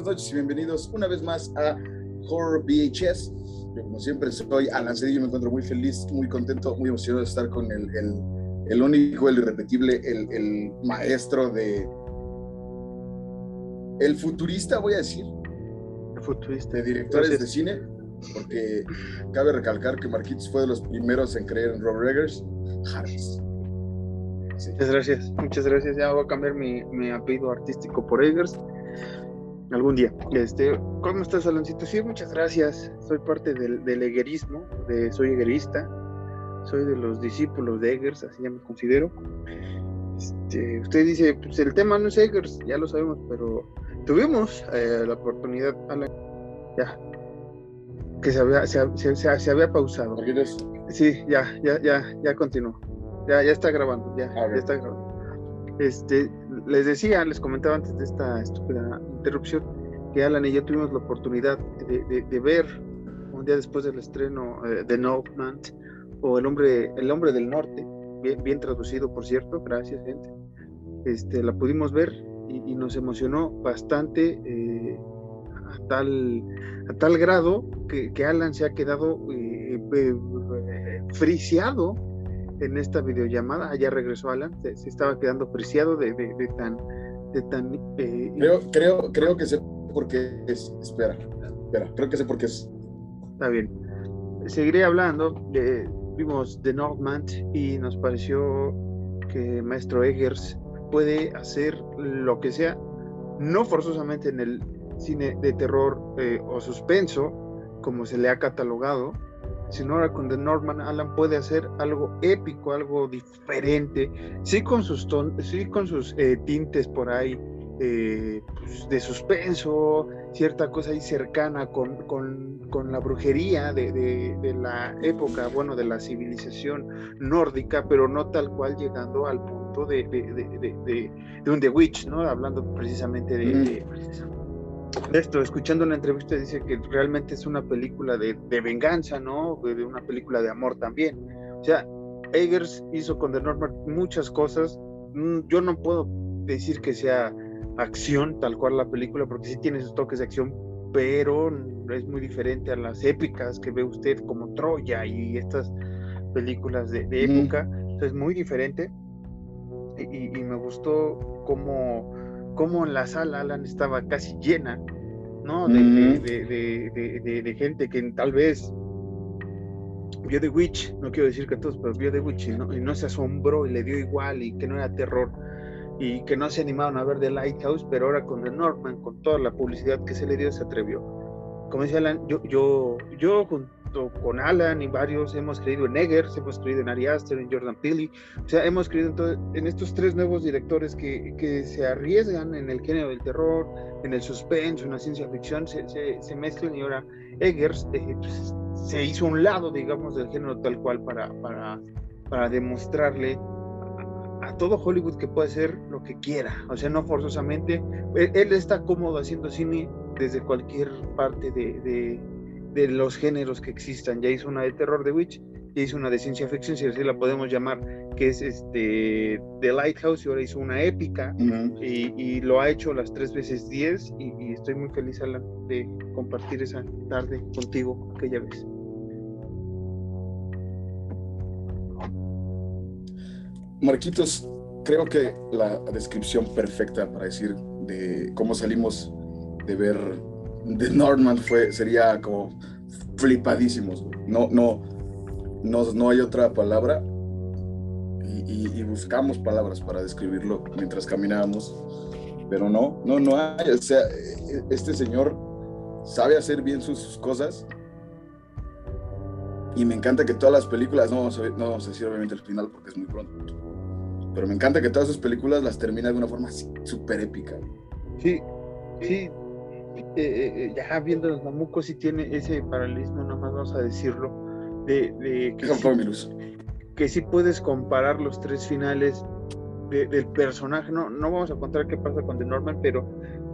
buenas noches y bienvenidos una vez más a Horror VHS. Yo, como siempre, soy Alan Cedillo. Me encuentro muy feliz, muy contento, muy emocionado de estar con el, el, el único, el irrepetible, el, el, maestro de. El futurista, voy a decir. El futurista. De directores Gracias. de cine. Porque cabe recalcar que Marquitos fue de los primeros en creer en Rob Reggers. Harris. Sí. Muchas gracias, muchas gracias. Ya voy a cambiar mi, mi apellido artístico por Eggers algún día. Este, ¿Cómo estás, Aloncito? Sí, muchas gracias. Soy parte del, del eguerismo, de, soy eguerista, soy de los discípulos de Eggers, así ya me considero. Este, usted dice, pues el tema no es Eggers, ya lo sabemos, pero tuvimos eh, la oportunidad, Alan, ya, que se había, se, se, se había pausado. Sí, ya, ya, ya, ya continuó. Ya, ya está grabando, ya, ya está grabando. Este, les decía, les comentaba antes de esta estúpida interrupción, que Alan y yo tuvimos la oportunidad de, ver un día después del estreno eh, de Northman o El hombre, el hombre del norte, bien, traducido por cierto, gracias gente. Este, la pudimos ver y, nos emocionó bastante eh, a, tal, a tal grado que, Alan se ha quedado eh, eh friciado en esta videollamada, allá regresó Alan, se, se estaba quedando preciado de, de, de tan... De tan eh, creo, creo, creo que sé por qué es. Espera, espera, creo que sé por qué es. Está bien. Seguiré hablando. De, vimos The Northman y nos pareció que Maestro Eggers puede hacer lo que sea, no forzosamente en el cine de terror eh, o suspenso, como se le ha catalogado, sino ahora con The Norman Alan puede hacer algo épico, algo diferente, sí con sus, ton sí con sus eh, tintes por ahí eh, pues de suspenso, cierta cosa ahí cercana con, con, con la brujería de, de, de, la época, bueno, de la civilización nórdica, pero no tal cual llegando al punto de, de un The Witch, ¿no? Hablando precisamente de, mm. Esto, escuchando la entrevista dice que realmente es una película de, de, venganza, ¿no? De una película de amor también. O sea, Eggers hizo con The Norman muchas cosas. Mm, yo no puedo decir que sea acción tal cual la película, porque sí tiene sus toques de acción, pero es muy diferente a las épicas que ve usted como Troya y estas películas de, de época. Mm. Es muy diferente. Y, y me gustó cómo como en la sala Alan estaba casi llena, ¿no? De, mm. de, de, de, gente que tal vez vio The Witch, no quiero decir que todos, pero vio The Witch y no, y no, se asombró y le dio igual y que no era terror y que no se animaron a ver The Lighthouse, pero ahora con The Northman, con toda la publicidad que se le dio, se atrevió. Como decía Alan, yo, yo, yo junto con Alan y varios hemos creído en Eggers, hemos creído en Ari Aster, en Jordan Peele, o sea, hemos creído en, en estos tres nuevos directores que, que, se arriesgan en el género del terror, en el suspense, en la ciencia ficción, se, se, se mezclan y ahora Eggers eh, pues, se hizo un lado, digamos, del género tal cual para, para, para demostrarle a todo Hollywood que puede hacer lo que quiera, o sea, no forzosamente. Él, él está cómodo haciendo cine desde cualquier parte de, de, de, los géneros que existan. Ya hizo una de terror de Witch, ya hizo una de ciencia ficción, si así la podemos llamar, que es este The Lighthouse, y ahora hizo una épica, uh -huh. y, y, lo ha hecho las tres veces diez, y, y, estoy muy feliz, Alan, de compartir esa tarde contigo aquella vez. Marquitos, creo que la descripción perfecta para decir de cómo salimos de ver The Northman fue, sería como flipadísimos. No, no, no, no hay otra palabra y, y, y, buscamos palabras para describirlo mientras caminábamos, pero no, no, no hay. O sea, este señor sabe hacer bien sus, sus cosas y me encanta que todas las películas, no vamos, a, no vamos a decir obviamente el final porque es muy pronto, pero me encanta que todas sus películas las termina de una forma súper épica. Sí, sí, eh, eh, ya viendo los mamucos sí tiene ese paralelismo, nada más vamos a decirlo, de, de que, sí, que sí puedes comparar los tres finales de, del personaje, no, no vamos a contar qué pasa con The Norman, pero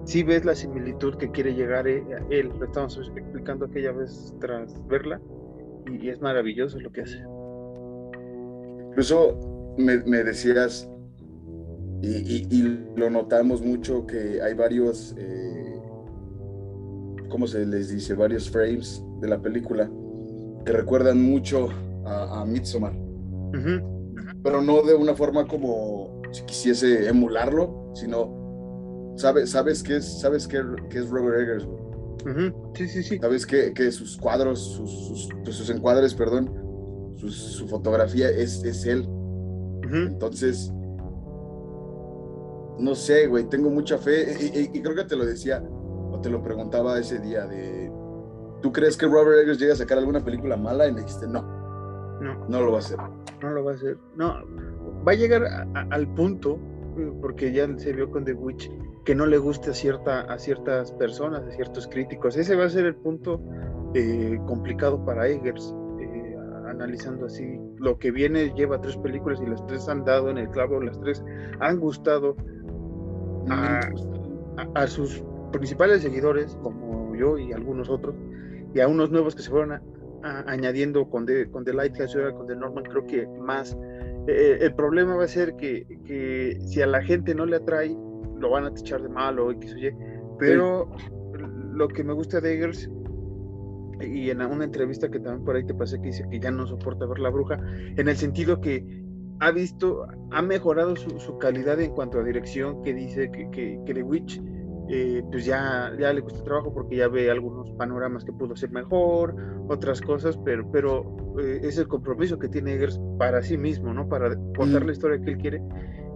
sí ves la similitud que quiere llegar eh, a él, lo estamos explicando aquella vez tras verla, y, y es maravilloso lo que hace. Incluso me, me decías Y, lo notamos mucho que hay varios, eh, ¿cómo se les dice? Varios frames de la película que recuerdan mucho a, a Midsommar. Pero no de una forma como si quisiese emularlo, sino sabes, sabes que es, sabes que, es Robert Eggers, Sí, sí, sí. Sabes que, sus cuadros, sus, pues, encuadres, perdón, su fotografía es, es él. Entonces, no sé, güey, tengo mucha fe y, creo que te lo decía o te lo preguntaba ese día de, ¿tú crees que Robert Eggers llegue a sacar alguna película mala? Y me dijiste, no, no, no lo va a hacer. No lo va a hacer. No, va a llegar al punto, porque ya se vio con The Witch, que no le guste a, cierta, a ciertas personas, a ciertos críticos. Ese va a ser el punto eh, complicado para Eggers, eh, analizando así. Lo que viene lleva tres películas y las tres han dado en el clavo, las tres han gustado a, sus principales seguidores, como yo y algunos otros, y a unos nuevos que se fueron añadiendo con The, con The Lighthouse y con The Norman, creo que más. Eh, el problema va a ser que, que, si a la gente no le atrae, lo van a echar de malo y que. Pero lo que me gusta de Eggers, y en una entrevista que también por ahí te pasé que dice que ya no soporta ver la bruja, en el sentido que ha visto, ha mejorado su, calidad en cuanto a dirección, que dice que, que, The Witch eh, pues ya, ya le gusta trabajo porque ya ve algunos panoramas que pudo ser mejor, otras cosas, pero, pero eh, es el compromiso que tiene Eggers para sí mismo, ¿no? Para contar la historia que él quiere.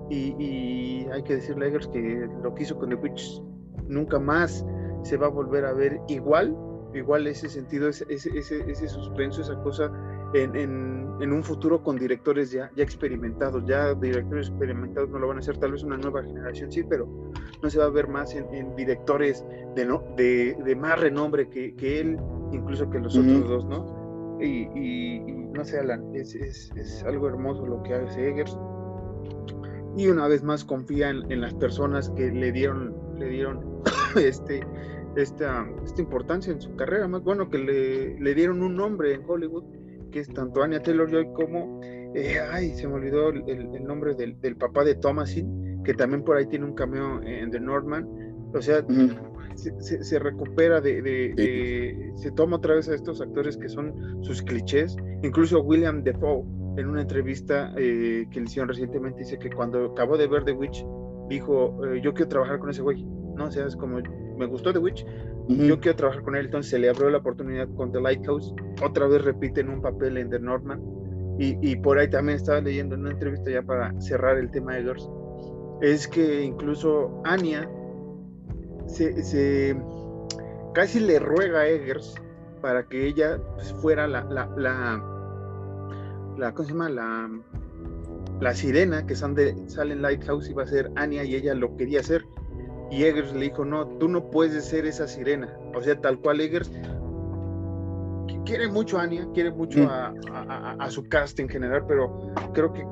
Y, hay que decirle a Eggers que lo que hizo con The Witch nunca más se va a volver a ver igual, igual ese sentido, ese, ese, ese suspenso, esa cosa en, un futuro con directores ya, ya experimentados, ya directores experimentados no lo van a hacer, tal vez una nueva generación sí, pero no se va a ver más en, directores de, no, de, de, más renombre que, que, él, incluso que los otros dos, ¿no? Y, no sé, Alan, es, es, es, algo hermoso lo que hace Eggers. Y una vez más confía en, las personas que le dieron, le dieron este, esta, esta importancia en su carrera, más bueno que le, le dieron un nombre en Hollywood que es tanto Anya Taylor-Joy como, eh, ay, se me olvidó el, nombre del, papá de Thomasin, que también por ahí tiene un cameo en The Northman. O sea, se, recupera de, se toma otra vez a estos actores que son sus clichés. Incluso William Defoe, en una entrevista eh, que le hicieron recientemente, dice que cuando acabó de ver The Witch, dijo, eh, yo quiero trabajar con ese güey. ¿no? O sea, es como, me gustó The Witch, yo quiero trabajar con él, entonces se le abrió la oportunidad con The Lighthouse, otra vez repiten un papel en The Northman, y, por ahí también estaba leyendo en una entrevista ya para cerrar el tema de Eggers, es que incluso Anya se, casi le ruega a Eggers para que ella pues, fuera la, la, la, ¿cómo se llama? La, la sirena que sale en Lighthouse iba a ser Anya y ella lo quería hacer y Eggers le dijo, no, tú no puedes ser esa sirena. O sea, tal cual Eggers quiere mucho a Anya, quiere mucho a, su cast en general, pero creo que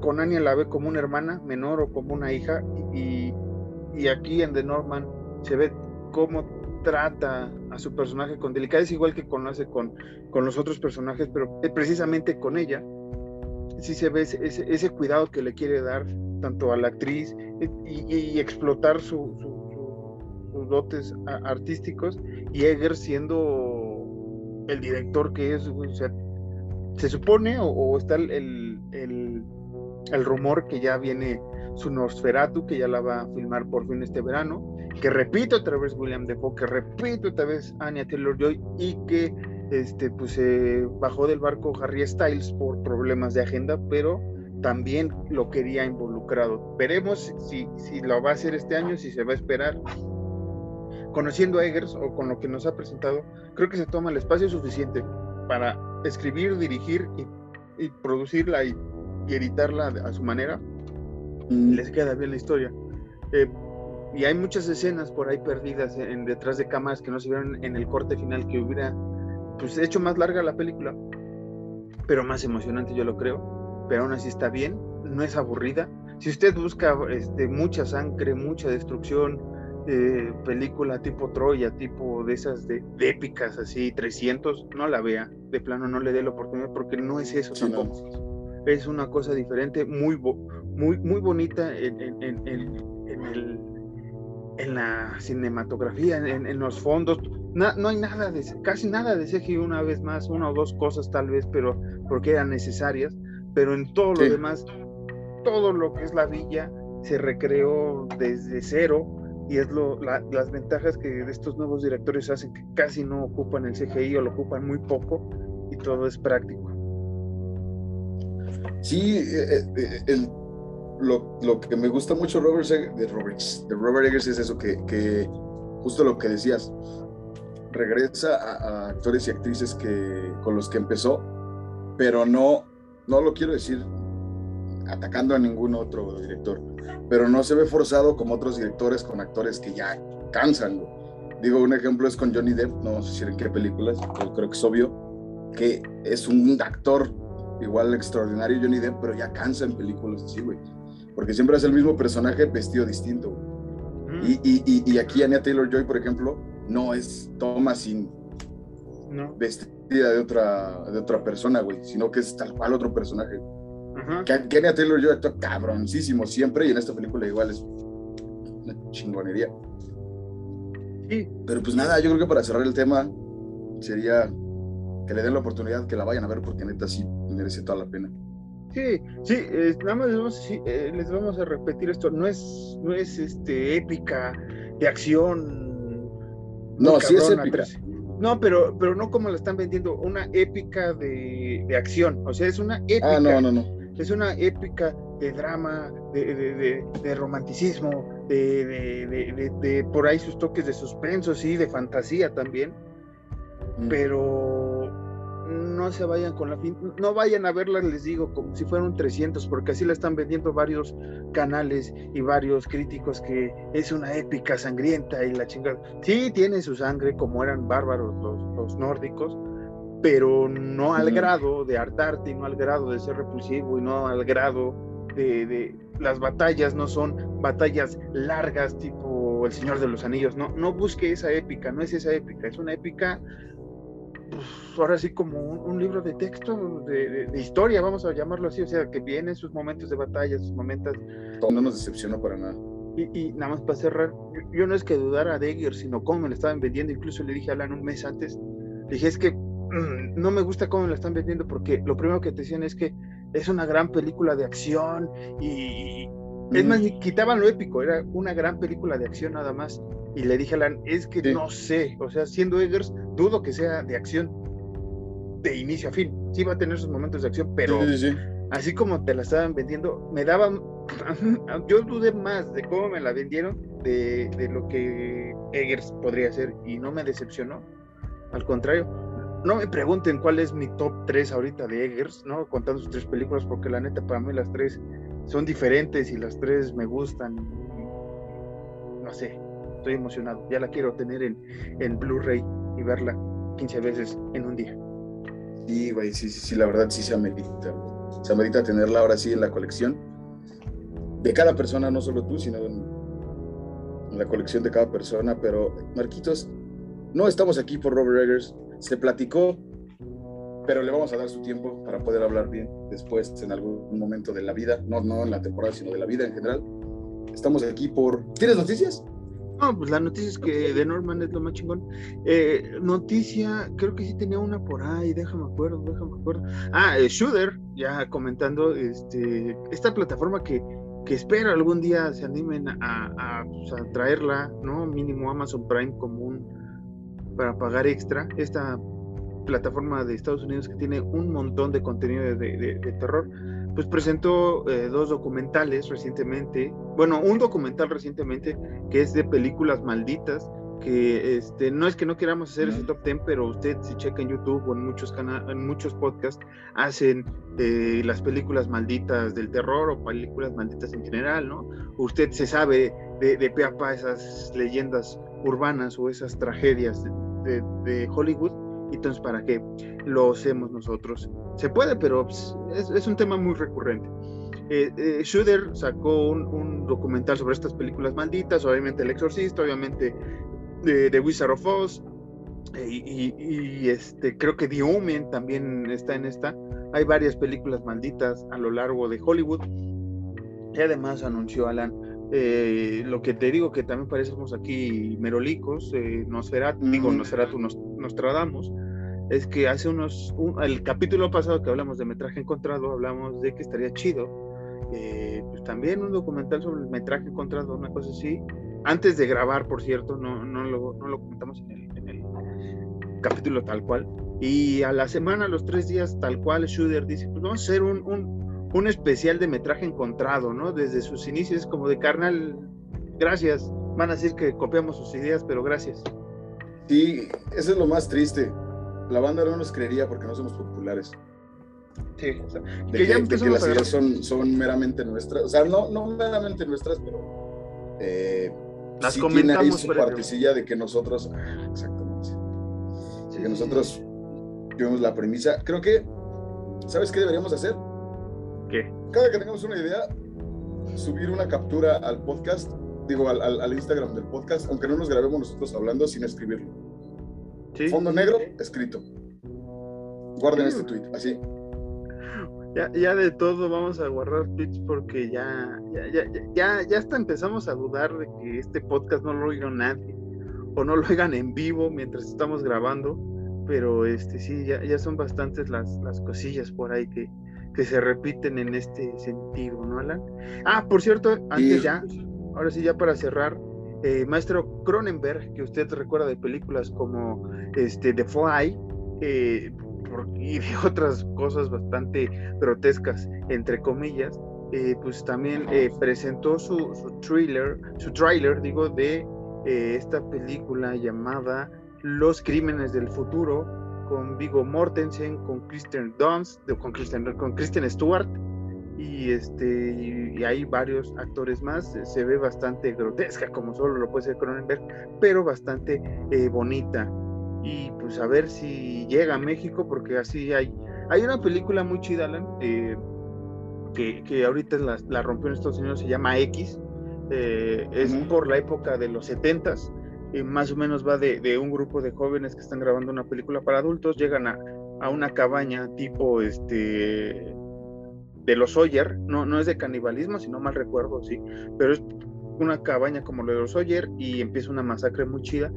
con Anya la ve como una hermana menor o como una hija. Y, aquí en The Norman se ve cómo trata a su personaje con delicadeza, igual que conoce con, con los otros personajes, pero precisamente con ella sí se ve ese, cuidado que le quiere dar tanto a la actriz y, explotar sus dotes artísticos y Eger siendo el director que es, se supone o, está el, el, rumor que ya viene su Nosferatu, que ya la va a filmar por fin este verano, que repito otra vez William Defoe, que repito otra vez Anya Taylor-Joy y que este, pues se bajó del barco Harry Styles por problemas de agenda, pero también lo quería involucrado. Veremos si, si lo va a hacer este año, si se va a esperar. Conociendo a Eggers o con lo que nos ha presentado, creo que se toma el espacio suficiente para escribir, dirigir y, producirla y, editarla a su manera. Mm. Les queda bien la historia. Eh, y hay muchas escenas por ahí perdidas en, detrás de cámaras que no se vieron en el corte final que hubiera pues hecho más larga la película, pero más emocionante yo lo creo, pero aún así está bien, no es aburrida. Si usted busca este, mucha sangre, mucha destrucción, eh, película tipo Troya, tipo de esas de, épicas así, 300, no la vea, de plano no le dé la oportunidad porque no es eso tampoco. Es una cosa diferente, muy, muy, muy bonita en, en, en, en el, la cinematografía, en, los fondos. no hay nada de, casi nada de CGI una vez más, una o dos cosas tal vez, pero porque eran necesarias, pero en todo lo demás, todo lo que es la villa se recreó desde cero y es lo, las ventajas que estos nuevos directores hacen que casi no ocupan el CGI o lo ocupan muy poco y todo es práctico. Sí, eh, eh, el, lo, lo, que me gusta mucho Robert, de, Robert, de Robert Eggers es eso, que, que justo lo que decías, regresa a, actores y actrices que, con los que empezó, pero no, no lo quiero decir atacando a ningún otro director, pero no se ve forzado como otros directores con actores que ya cansan. Digo, un ejemplo es con Johnny Depp, no sé si en qué películas, pero creo que es obvio que es un actor igual extraordinario Johnny Depp, pero ya cansa en películas así, güey. Porque siempre es el mismo personaje vestido distinto. Mm. Y, y, y, aquí Anya Taylor Joy, por ejemplo, no es toma sin vestida de otra, de otra persona, güey, sino que es tal cual otro personaje. Que Anya Taylor Joy actúa cabroncísimo siempre y en esta película igual es una chingonería. Sí. Pero pues nada, yo creo que para cerrar el tema sería que le den la oportunidad, que la vayan a ver porque neta sí merece toda la pena. Sí, sí, nada más les vamos, eh, les vamos, a repetir esto, no es, no es este épica de acción. No, sí es épica. No, pero, pero no como la están vendiendo, una épica de, de acción, o sea, es una épica. Ah, no, no, no. Es una épica de drama, de, de, de romanticismo, de, por ahí sus toques de suspenso, sí, de fantasía también. Mm. Pero no se vayan con la fin, no vayan a verla, les digo, como si fueran 300, porque así la están vendiendo varios canales y varios críticos que es una épica sangrienta y la chingada. Sí, tiene su sangre, como eran bárbaros los, nórdicos, pero no al grado de hartarte y no al grado de ser repulsivo y no al grado de, de, las batallas no son batallas largas tipo El Señor de los Anillos, no, no busque esa épica, no es esa épica, es una épica pues, ahora sí como un, libro de texto, de, historia, vamos a llamarlo así, o sea, que viene sus momentos de batalla, sus momentos... No nos decepcionó para nada. Y, nada más para cerrar, yo, no es que dudara de Egger, sino cómo me lo estaban vendiendo, incluso le dije a Alan un mes antes, dije, es que mm, no me gusta cómo me lo están vendiendo, porque lo primero que te decían es que es una gran película de acción y... Es más, quitaban lo épico, era una gran película de acción nada más. Y le dije a Alan, es que no sé, o sea, siendo Eggers, dudo que sea de acción de inicio a fin. Sí va a tener sus momentos de acción, pero así como te la estaban vendiendo, me daban, yo dudé más de cómo me la vendieron de, de lo que Eggers podría hacer y no me decepcionó. Al contrario, no me pregunten cuál es mi top 3 ahorita de Eggers, ¿no? Contando sus tres películas, porque la neta para mí las tres son diferentes y las tres me gustan. No sé, estoy emocionado. Ya la quiero tener en, en Blu-ray y verla 15 veces en un día. Sí, güey, sí, sí, sí, la verdad sí se amerita. Se amerita tenerla ahora sí en la colección de cada persona, no solo tú, sino en, la colección de cada persona. Pero, Marquitos, no estamos aquí por Robert Eggers. Se platicó, pero le vamos a dar su tiempo para poder hablar bien después en algún momento de la vida, no, no en la temporada, sino de la vida en general. Estamos aquí por... ¿Tienes noticias? No, pues la noticia es que de Norman es lo más chingón. Eh, noticia, creo que sí tenía una por ahí, déjame acuerdo, déjame acuerdo. Ah, eh, Shooter, ya comentando, este, esta plataforma que, que espero algún día se animen a, pues, a, traerla, ¿no? Mínimo Amazon Prime común para pagar extra. Esta plataforma de Estados Unidos que tiene un montón de contenido de, de terror pues presentó eh, dos documentales recientemente, bueno, un documental recientemente que es de películas malditas, que este, no es que no queramos hacer ese top 10, pero usted si checa en YouTube o en muchos, en muchos podcasts, hacen eh, las películas malditas del terror o películas malditas en general, ¿no? Usted se sabe de, de pe a pa esas leyendas urbanas o esas tragedias de, de Hollywood entonces, ¿para qué lo hacemos nosotros? Se puede, pero pues, es, un tema muy recurrente. Eh, eh, Shooter sacó un, documental sobre estas películas malditas, obviamente El Exorcista, obviamente de, The Wizard of Oz, eh, y, este, creo que The Omen también está en esta. Hay varias películas malditas a lo largo de Hollywood. Y además anunció Alan eh, lo que te digo que también parecemos aquí merolicos, eh, Nosferatu, digo Nosferatu, nos, Nostradamus, es que hace unos, el capítulo pasado que hablamos de metraje encontrado, hablamos de que estaría chido, eh, pues también un documental sobre el metraje encontrado, una cosa así, antes de grabar, por cierto, no, no, lo, no lo comentamos en el, capítulo tal cual, y a la semana, los tres días tal cual, Shooter dice, pues vamos a hacer un, un un especial de metraje encontrado, ¿no? Desde sus inicios, como de carnal, gracias. Van a decir que copiamos sus ideas, pero gracias. Sí, eso es lo más triste. La banda no nos creería porque no somos populares. Sí, o sea, de que, ya de que las ideas son, son meramente nuestras. O sea, no, no meramente nuestras, pero. Eh, las sí comentamos. Tiene ahí su partecilla de que nosotros. Exactamente. Sí, que nosotros tuvimos la premisa. Creo que. ¿Sabes qué deberíamos hacer? Cada que tengamos una idea, subir una captura al podcast, digo, al, al, Instagram del podcast, aunque no nos grabemos nosotros hablando, sin escribirlo. Fondo negro, escrito. Guarden este tweet, así. Ya, ya, de todo vamos a guardar tweets porque ya, ya, ya, ya, ya hasta empezamos a dudar de que este podcast no lo oiga nadie o no lo oigan en vivo mientras estamos grabando, pero este sí, ya, ya son bastantes las, las cosillas por ahí que, que se repiten en este sentido, ¿no, Alan? Ah, por cierto, antes ya, ahora sí ya para cerrar, eh, maestro Cronenberg, que usted recuerda de películas como este, The Fly, eh, y de otras cosas bastante grotescas, entre comillas, eh, pues también presentó su, su thriller, su trailer, digo, de esta película llamada Los Crímenes del Futuro, con Vigo Mortensen, con Kristen Dunst, con Kristen, con Kristen Stewart y este y, hay varios actores más. Se ve bastante grotesca como solo lo puede ser Cronenberg, pero bastante eh, bonita. Y pues a ver si llega a México porque así hay hay una película muy chida, Alan, eh, que, que, ahorita la, la, rompió en Estados Unidos, se llama X. Eh, es por la época de los 70s más o menos va de, un grupo de jóvenes que están grabando una película para adultos, llegan a, una cabaña tipo este de los Sawyer, no, no es de canibalismo, si no mal recuerdo, sí, pero es una cabaña como lo de los Sawyer y empieza una masacre muy chida,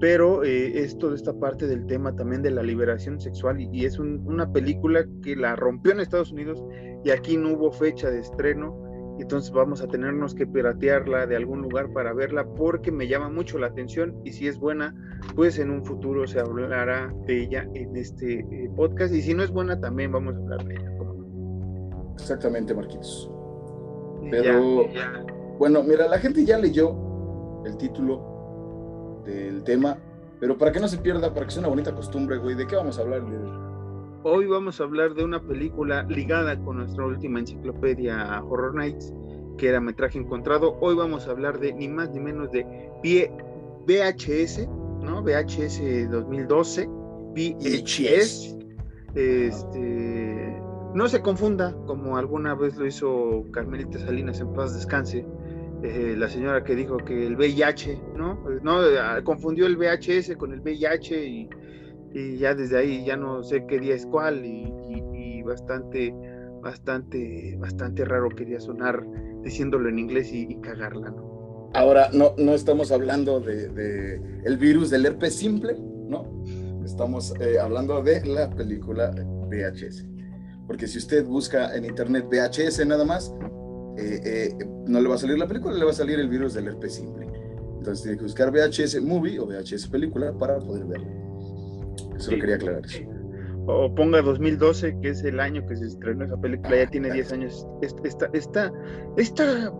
pero eh, es toda esta parte del tema también de la liberación sexual y, es una película que la rompió en Estados Unidos y aquí no hubo fecha de estreno, entonces vamos a tenernos que piratearla de algún lugar para verla porque me llama mucho la atención y si es buena, pues en un futuro se hablará de ella en este eh, podcast y si no es buena también vamos a hablar de ella. Exactamente, Marquitos. Pero bueno, mira, la gente ya leyó el título del tema, pero para que no se pierda, para que sea una bonita costumbre, güey, ¿de qué vamos a hablar? Hoy vamos a hablar de una película ligada con nuestra última enciclopedia Horror Nights, que era metraje encontrado. Hoy vamos a hablar de ni más ni menos de VHS, ¿no? VHS 2012, VHS. Este, no se confunda, como alguna vez lo hizo Carmelita Salinas en paz descanse, eh, la señora que dijo que el VIH, ¿no? no confundió el VHS con el VIH y y ya desde ahí ya no sé qué día es cuál y, bastante, bastante, bastante raro quería sonar diciéndolo en inglés y, cagarla, ¿no? Ahora, no, no estamos hablando de, el virus del herpes simple, ¿no? Estamos eh, hablando de la película VHS. Porque si usted busca en internet VHS nada más, eh, eh, no le va a salir la película, le va a salir el virus del herpes simple. Entonces tiene que buscar VHS Movie o VHS Película para poder verlo. Solo quería aclarar O ponga 2012, que es el año que se estrenó esa película, ya tiene 10 años. Esta, esta, esta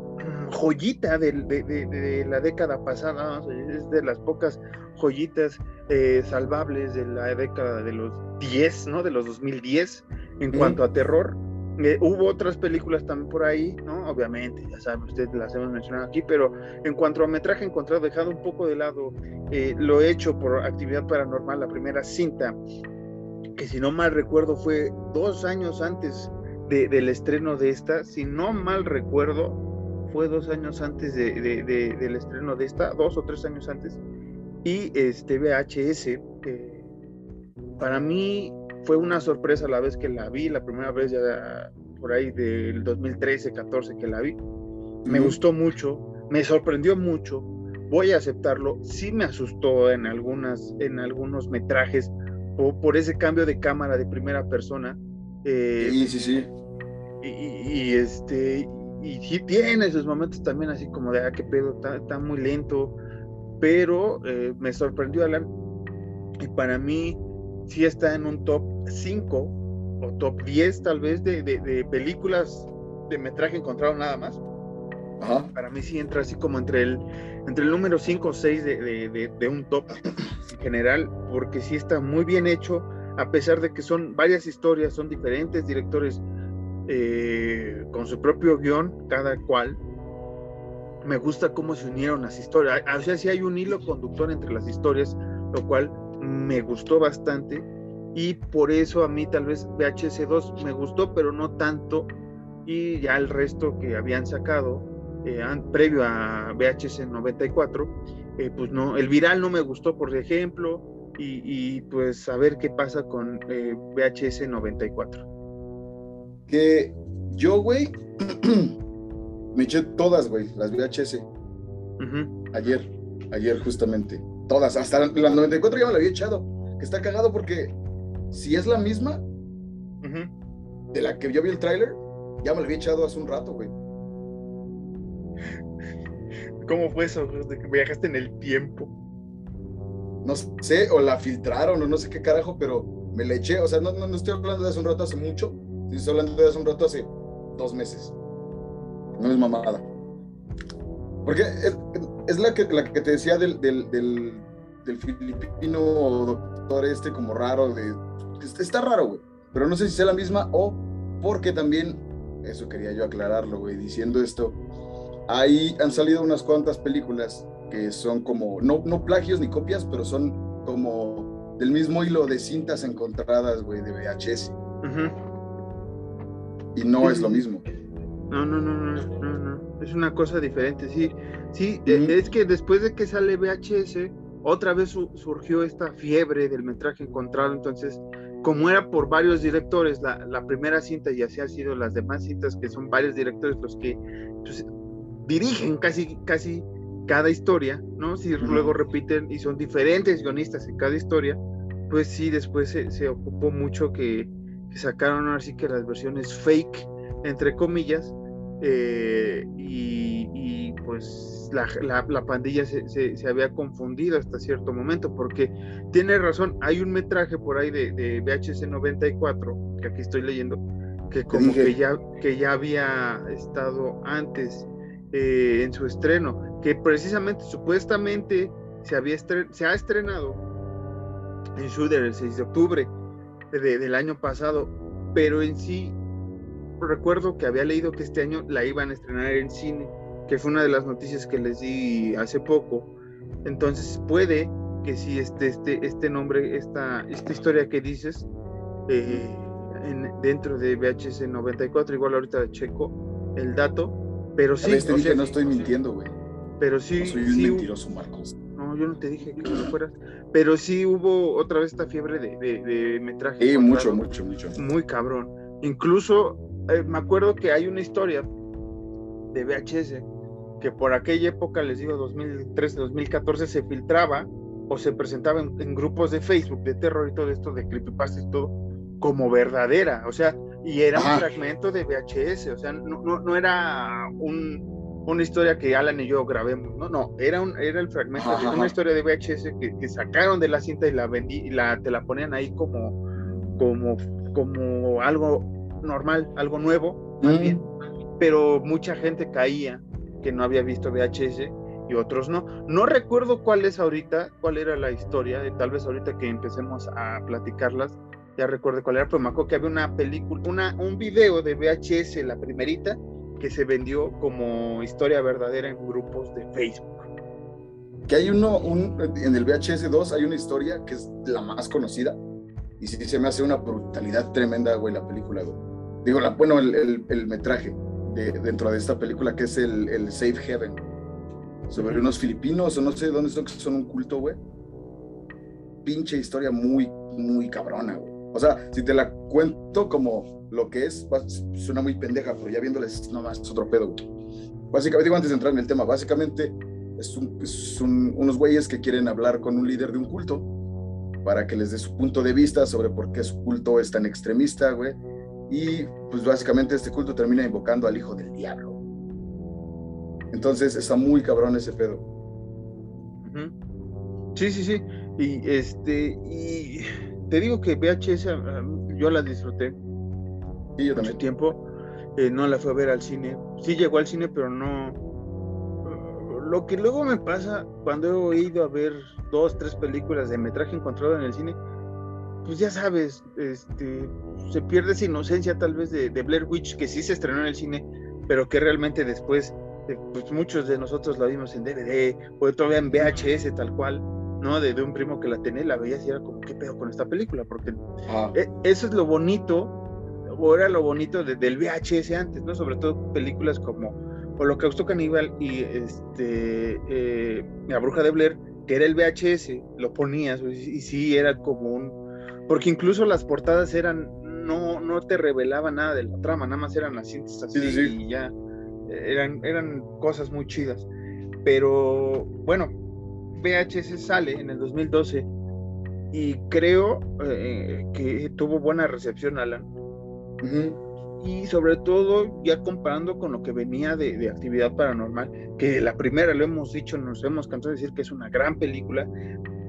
joyita de, la década pasada, es de las pocas joyitas eh, salvables de la década de los 10, ¿no? De los 2010, en cuanto a terror. Eh, hubo otras películas también por ahí, ¿no? Obviamente, ya saben, ustedes las hemos mencionado aquí, pero en cuanto a metraje encontrado, dejado un poco de lado eh, lo hecho por actividad paranormal, la primera cinta, que si no mal recuerdo fue dos años antes del estreno de esta, si no mal recuerdo, fue dos años antes de, del estreno de esta, dos o tres años antes, y este VHS, para mí fue una sorpresa la vez que la vi, la primera vez ya por ahí del 2013, 14 que la vi. Me gustó mucho, me sorprendió mucho, voy a aceptarlo. Sí me asustó en, algunas, en algunos metrajes por, por ese cambio de cámara de primera persona. Eh, sí, sí, sí. Y, este, y sí tiene esos momentos también así como de, ah, qué pedo, está, muy lento, pero eh, me sorprendió Alan. Y para mí sí está en un top 5 o top 10 tal vez de, de películas de metraje encontrado nada más. Para mí sí entra así como entre el, entre el número 5 o 6 de, un top en general, porque sí está muy bien hecho, a pesar de que son varias historias, son diferentes directores eh, con su propio guion, cada cual. Me gusta cómo se unieron las historias. O sea, sí hay un hilo conductor entre las historias, lo cual me gustó bastante. Y por eso a mí tal vez VHS 2 me gustó, pero no tanto. Y ya el resto que habían sacado, eh, previo a VHS 94, eh, pues no, el viral no me gustó, por ejemplo, y, pues a ver qué pasa con eh, VHS 94. Que yo, güey, me eché todas, güey, las VHS. Ayer, ayer justamente. Todas, hasta la 94 ya me la había echado. Que está cagado porque si es la misma de la que yo vi el tráiler, ya me la había echado hace un rato, güey. ¿Cómo fue eso? De que viajaste en el tiempo. No sé, o la filtraron o no sé qué carajo, pero me la eché. O sea, no, no, estoy hablando de hace un rato, hace mucho. Estoy hablando de hace un rato, hace dos meses. No es mamada. Porque es, la, que, la que te decía del, del, del, filipino doctor este como raro. De, está raro, güey. Pero no sé si sea la misma o porque también, eso quería yo aclararlo, güey, diciendo esto Ahí han salido unas cuantas películas que son como, no, no plagios ni copias, pero son como del mismo hilo de cintas encontradas, güey, de VHS. Y no es lo mismo. No, no, no, no, no, no. Es una cosa diferente, sí. Sí, e, es que después de que sale VHS, otra vez surgió esta fiebre del metraje encontrado, entonces como era por varios directores la, la, primera cinta y así han sido las demás cintas que son varios directores los que pues, dirigen casi, casi cada historia, ¿no? Si luego repiten y son diferentes guionistas en cada historia, pues sí, después se, ocupó mucho que, sacaron así que las versiones fake, entre comillas, eh, y, pues la, la, pandilla se, se, había confundido hasta cierto momento, porque tiene razón, hay un metraje por ahí de, de VHS 94, que aquí estoy leyendo, que como que ya, que ya había estado antes eh, en su estreno, que precisamente, supuestamente, se, había se ha estrenado en Shooter el 6 de octubre del año pasado, pero en sí recuerdo que había leído que este año la iban a estrenar en cine, que fue una de las noticias que les di hace poco. Entonces puede que si este, este, este nombre, esta, esta historia que dices, eh, dentro de VHS 94, igual ahorita checo el dato, pero sí. te dije, no estoy mintiendo, güey. Pero sí. No soy un mentiroso, Marcos. No, yo no te dije que no fueras. Pero sí hubo otra vez esta fiebre de, de, metraje. Sí, mucho, mucho, mucho. Muy cabrón. Incluso eh, me acuerdo que hay una historia de VHS que por aquella época, les digo, 2013, 2014, se filtraba o se presentaba en, grupos de Facebook de terror y todo esto, de creepypasta y todo, como verdadera. O sea, y era un fragmento de VHS, o sea, no, no, era un, una historia que Alan y yo grabemos, no, no, era, un, era el fragmento de una historia de VHS que, sacaron de la cinta y la vendí, y la, te la ponían ahí como, como, como algo normal, algo nuevo, bien, pero mucha gente caía que no había visto VHS y otros no. No recuerdo cuál es ahorita, cuál era la historia, tal vez ahorita que empecemos a platicarlas, ya recuerdo cuál era, pero me acuerdo que había una película, una, un video de VHS, la primerita, que se vendió como historia verdadera en grupos de Facebook. Que hay uno, un, en el VHS 2 hay una historia que es la más conocida, y sí se me hace una brutalidad tremenda, güey, la película, Digo, la, bueno, el, el, metraje de, dentro de esta película, que es el, el Safe Heaven, sobre unos filipinos, o no sé dónde son, que son un culto, güey. Pinche historia muy, muy cabrona, güey. O sea, si te la cuento como lo que es, suena muy pendeja, pero ya viéndoles, no más, es otro pedo. básicamente, antes de entrar en el tema, básicamente es, unos güeyes que quieren hablar con un líder de un culto para que les dé su punto de vista sobre por qué su culto es tan extremista, güey. Y pues básicamente este culto termina invocando al hijo del diablo. Entonces está muy cabrón ese pedo. Sí, sí, sí. Y este, y te digo que VHS yo la disfruté. Y yo también. tiempo. Eh, no la fui a ver al cine. Sí llegó al cine, pero no. Lo que luego me pasa cuando he ido a ver dos, tres películas de metraje encontrado en el cine, pues ya sabes, este, se pierde esa inocencia tal vez de, Blair Witch, que sí se estrenó en el cine, pero que realmente después, eh, pues muchos de nosotros la vimos en DVD o todavía en VHS tal cual, ¿no? De, un primo que la tenía, la veía y era como, ¿qué pedo con esta película? Porque ah. e, eso es lo bonito, o era lo bonito del VHS antes, ¿no? Sobre todo películas como Holocausto Caníbal y este, eh, La Bruja de Blair, que era el VHS, lo ponías y sí era como un... Porque incluso las portadas eran, no, no te revelaban nada de la trama, nada más eran las cintas así y ya, eran, eran cosas muy chidas. Pero bueno, VHS sale en el 2012 y creo eh, que tuvo buena recepción, Alan. Y sobre todo, ya comparando con lo que venía de, actividad paranormal, que la primera, lo hemos dicho, nos hemos cansado de decir que es una gran película,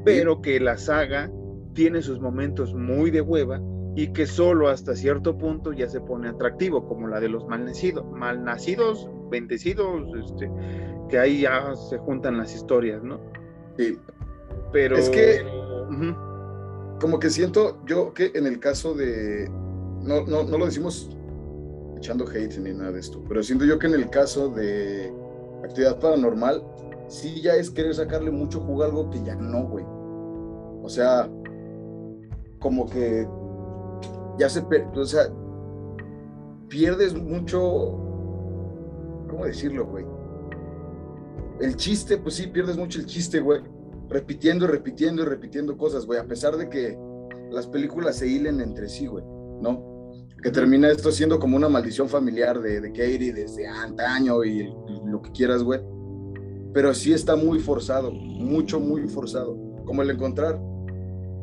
pero que la saga tiene sus momentos muy de hueva y que solo hasta cierto punto ya se pone atractivo, como la de los malnacidos, malnacidos, bendecidos, este, que ahí ya se juntan las historias, ¿no? Sí. Pero. Es que. Como que siento yo que en el caso de. No, no, no lo decimos echando hate ni nada de esto, pero siento yo que en el caso de actividad paranormal, sí ya es querer sacarle mucho jugo a algo que ya no, güey. O sea, como que ya se. O sea, pierdes mucho. ¿Cómo decirlo, güey? El chiste, pues sí, pierdes mucho el chiste, güey. Repitiendo y repitiendo y repitiendo cosas, güey. A pesar de que las películas se hilen entre sí, güey, ¿no? Que termina esto siendo como una maldición familiar de, de Katie desde antaño y, lo que quieras, güey. Pero sí está muy forzado, mucho, muy forzado. Como el encontrar,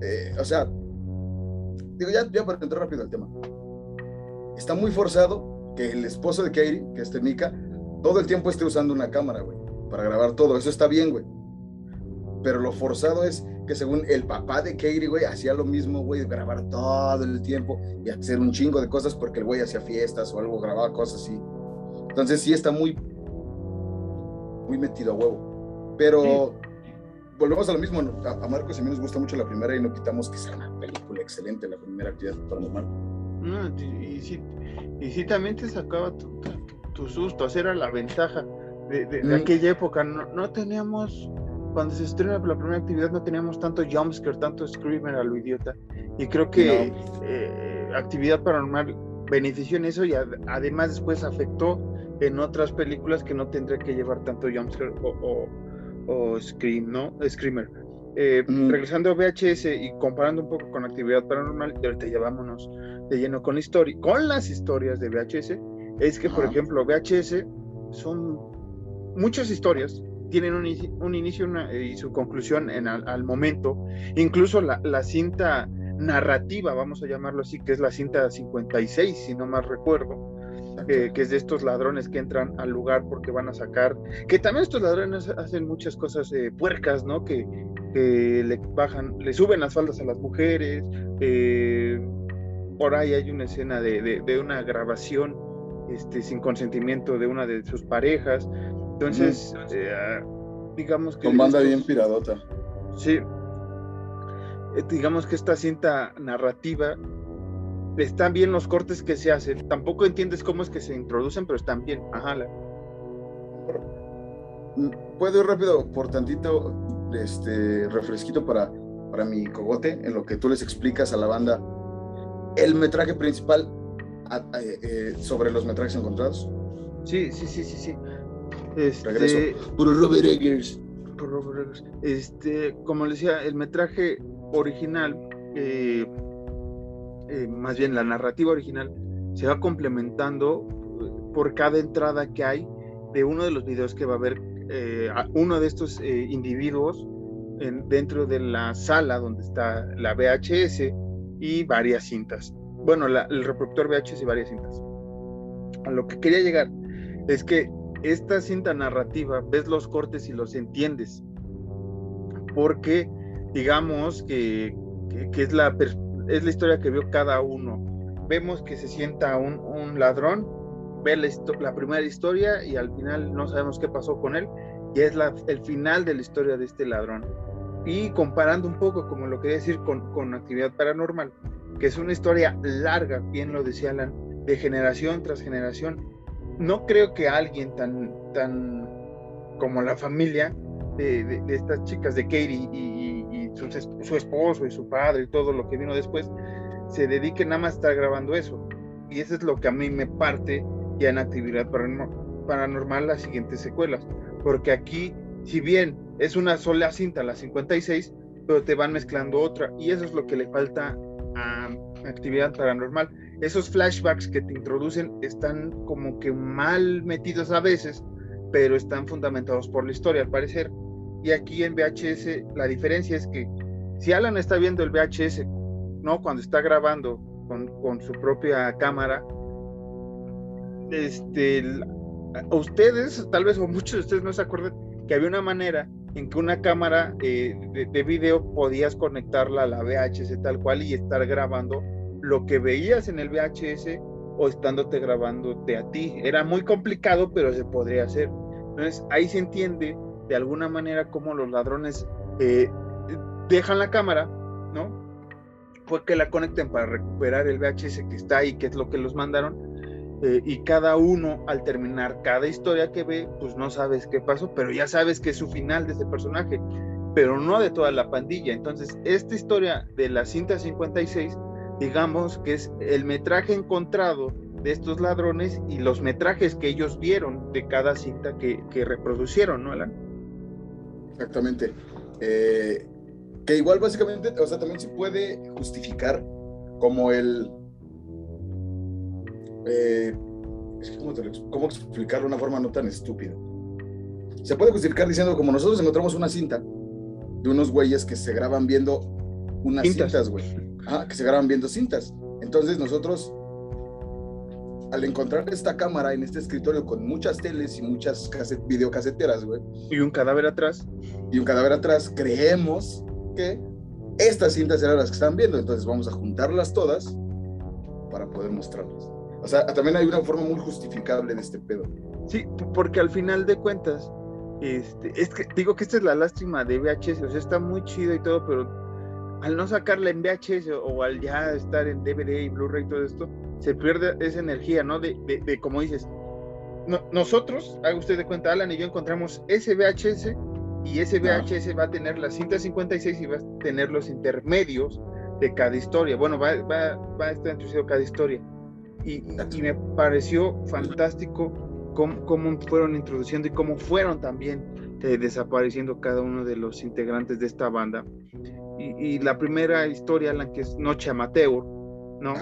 eh, o sea, digo, ya, ya para entrar rápido al tema. Está muy forzado que el esposo de Katie, que es Temika, todo el tiempo esté usando una cámara, güey para grabar todo. Eso está bien, güey. Pero lo forzado es que según el papá de Katie, güey, hacía lo mismo, güey, grabar todo el tiempo y hacer un chingo de cosas porque el güey hacía fiestas o algo, grababa cosas así. Entonces sí está muy, muy metido a huevo. Pero volvemos a lo mismo. A, Marcos y a mí nos gusta mucho la primera y no quitamos que sea una película excelente, la primera actividad paranormal. No, y, sí, y sí también te sacaba tu, tu, susto, esa era la ventaja de, mm. aquella época. No, teníamos, cuando se estrenó la primera actividad, no teníamos tanto jumpscare, tanto screamer a lo idiota. Y creo que eh, actividad paranormal benefició en eso y además después afectó en otras películas que no tendría que llevar tanto jumpscare o, o, scream, ¿no? Screamer. Eh, regresando a VHS y comparando un poco con actividad paranormal, y ahorita llevámonos de lleno con la historia, con las historias de VHS, es que, por ejemplo, VHS son muchas historias tienen un, inicio y su conclusión en al, momento. Incluso la, cinta narrativa, vamos a llamarlo así, que es la cinta 56, si no más recuerdo, que es de estos ladrones que entran al lugar porque van a sacar, que también estos ladrones hacen muchas cosas eh, puercas, ¿no? Que, le bajan, le suben las faldas a las mujeres, eh, por ahí hay una escena de, de, una grabación este, sin consentimiento de una de sus parejas. Entonces, eh, digamos que... Con banda bien piradota. Sí. Eh, digamos que esta cinta narrativa están bien los cortes que se hacen. Tampoco entiendes cómo es que se introducen, pero están bien. Ajá. Mm, Puedo ir rápido por tantito este refresquito para, para mi cogote, en lo que tú les explicas a la banda el metraje principal eh, sobre los metrajes encontrados. Sí, sí, sí, sí, sí. Este, Puro Robert Eggers. Este, como le decía, el metraje original, eh, eh, más bien la narrativa original, se va complementando eh, por cada entrada que hay de uno de los videos que va a ver eh, uno de estos eh, individuos dentro de la sala donde está la VHS y varias cintas. Bueno, el reproductor VHS y varias cintas. A lo que quería llegar es que esta cinta narrativa, ves los cortes y los entiendes. Porque, digamos que, es, la, es la historia que vio cada uno. Vemos que se sienta un, un ladrón, ve la, primera historia y al final no sabemos qué pasó con él. Y es el final de la historia de este ladrón y comparando un poco, como lo quería decir, con, con actividad paranormal, que es una historia larga, bien lo decía Alan, de generación tras generación. No creo que alguien tan, tan como la familia de, estas chicas, de Katie y, y, su, su, esposo y su padre y todo lo que vino después, se dedique nada más a estar grabando eso. Y eso es lo que a mí me parte ya en actividad paranormal las siguientes secuelas. Porque aquí, si bien es una sola cinta, la 56, pero te van mezclando otra y eso es lo que le falta a actividad paranormal. Esos flashbacks que te introducen están como que mal metidos a veces, pero están fundamentados por la historia al parecer. Y aquí en VHS la diferencia es que si Alan está viendo el VHS, ¿no? Cuando está grabando con, con su propia cámara, este, ustedes, tal vez o muchos de ustedes no se acuerdan que había una manera en que una cámara eh, de, video podías conectarla a la VHS tal cual y estar grabando lo que veías en el VHS o estándote grabándote a ti. Era muy complicado, pero se podría hacer. Entonces ahí se entiende de alguna manera cómo los ladrones eh, dejan la cámara, ¿no? Fue que la conecten para recuperar el VHS que está ahí, que es lo que los mandaron, eh, y cada uno al terminar cada historia que ve, pues no sabes qué pasó, pero ya sabes que es su final de ese personaje, pero no de toda la pandilla. Entonces, esta historia de la cinta 56, digamos que es el metraje encontrado de estos ladrones y los metrajes que ellos vieron de cada cinta que, que reproducieron, ¿no, Alan? Exactamente. Eh, que igual básicamente, o sea, también se puede justificar como el eh, ¿cómo, explicarlo de una forma no tan estúpida? Se puede justificar diciendo, como nosotros encontramos una cinta de unos güeyes que se graban viendo unas cintas, güey. que se graban viendo cintas. Entonces nosotros, al encontrar esta cámara en este escritorio con muchas teles y muchas videocaseteras, güey. Y un cadáver atrás. Y un cadáver atrás, creemos que estas cintas eran las que están viendo. Entonces vamos a juntarlas todas para poder mostrarlas. O sea, también hay una forma muy justificable de este pedo. Sí, porque al final de cuentas, este, es que digo que esta es la lástima de VHS, o sea, está muy chido y todo, pero al no sacarla en VHS o al ya estar en DVD y Blu-ray y todo esto, se pierde esa energía, ¿no? De, de, como dices, nosotros, haga usted de cuenta, Alan y yo encontramos ese VHS y ese VHS va a tener la cinta 56 y va a tener los intermedios de cada historia. Bueno, va, va, va a estar introducido cada historia y, me pareció fantástico cómo, cómo, fueron introduciendo y cómo fueron también eh, desapareciendo cada uno de los integrantes de esta banda. Y, la primera historia, la que es Noche Amateur, ¿no?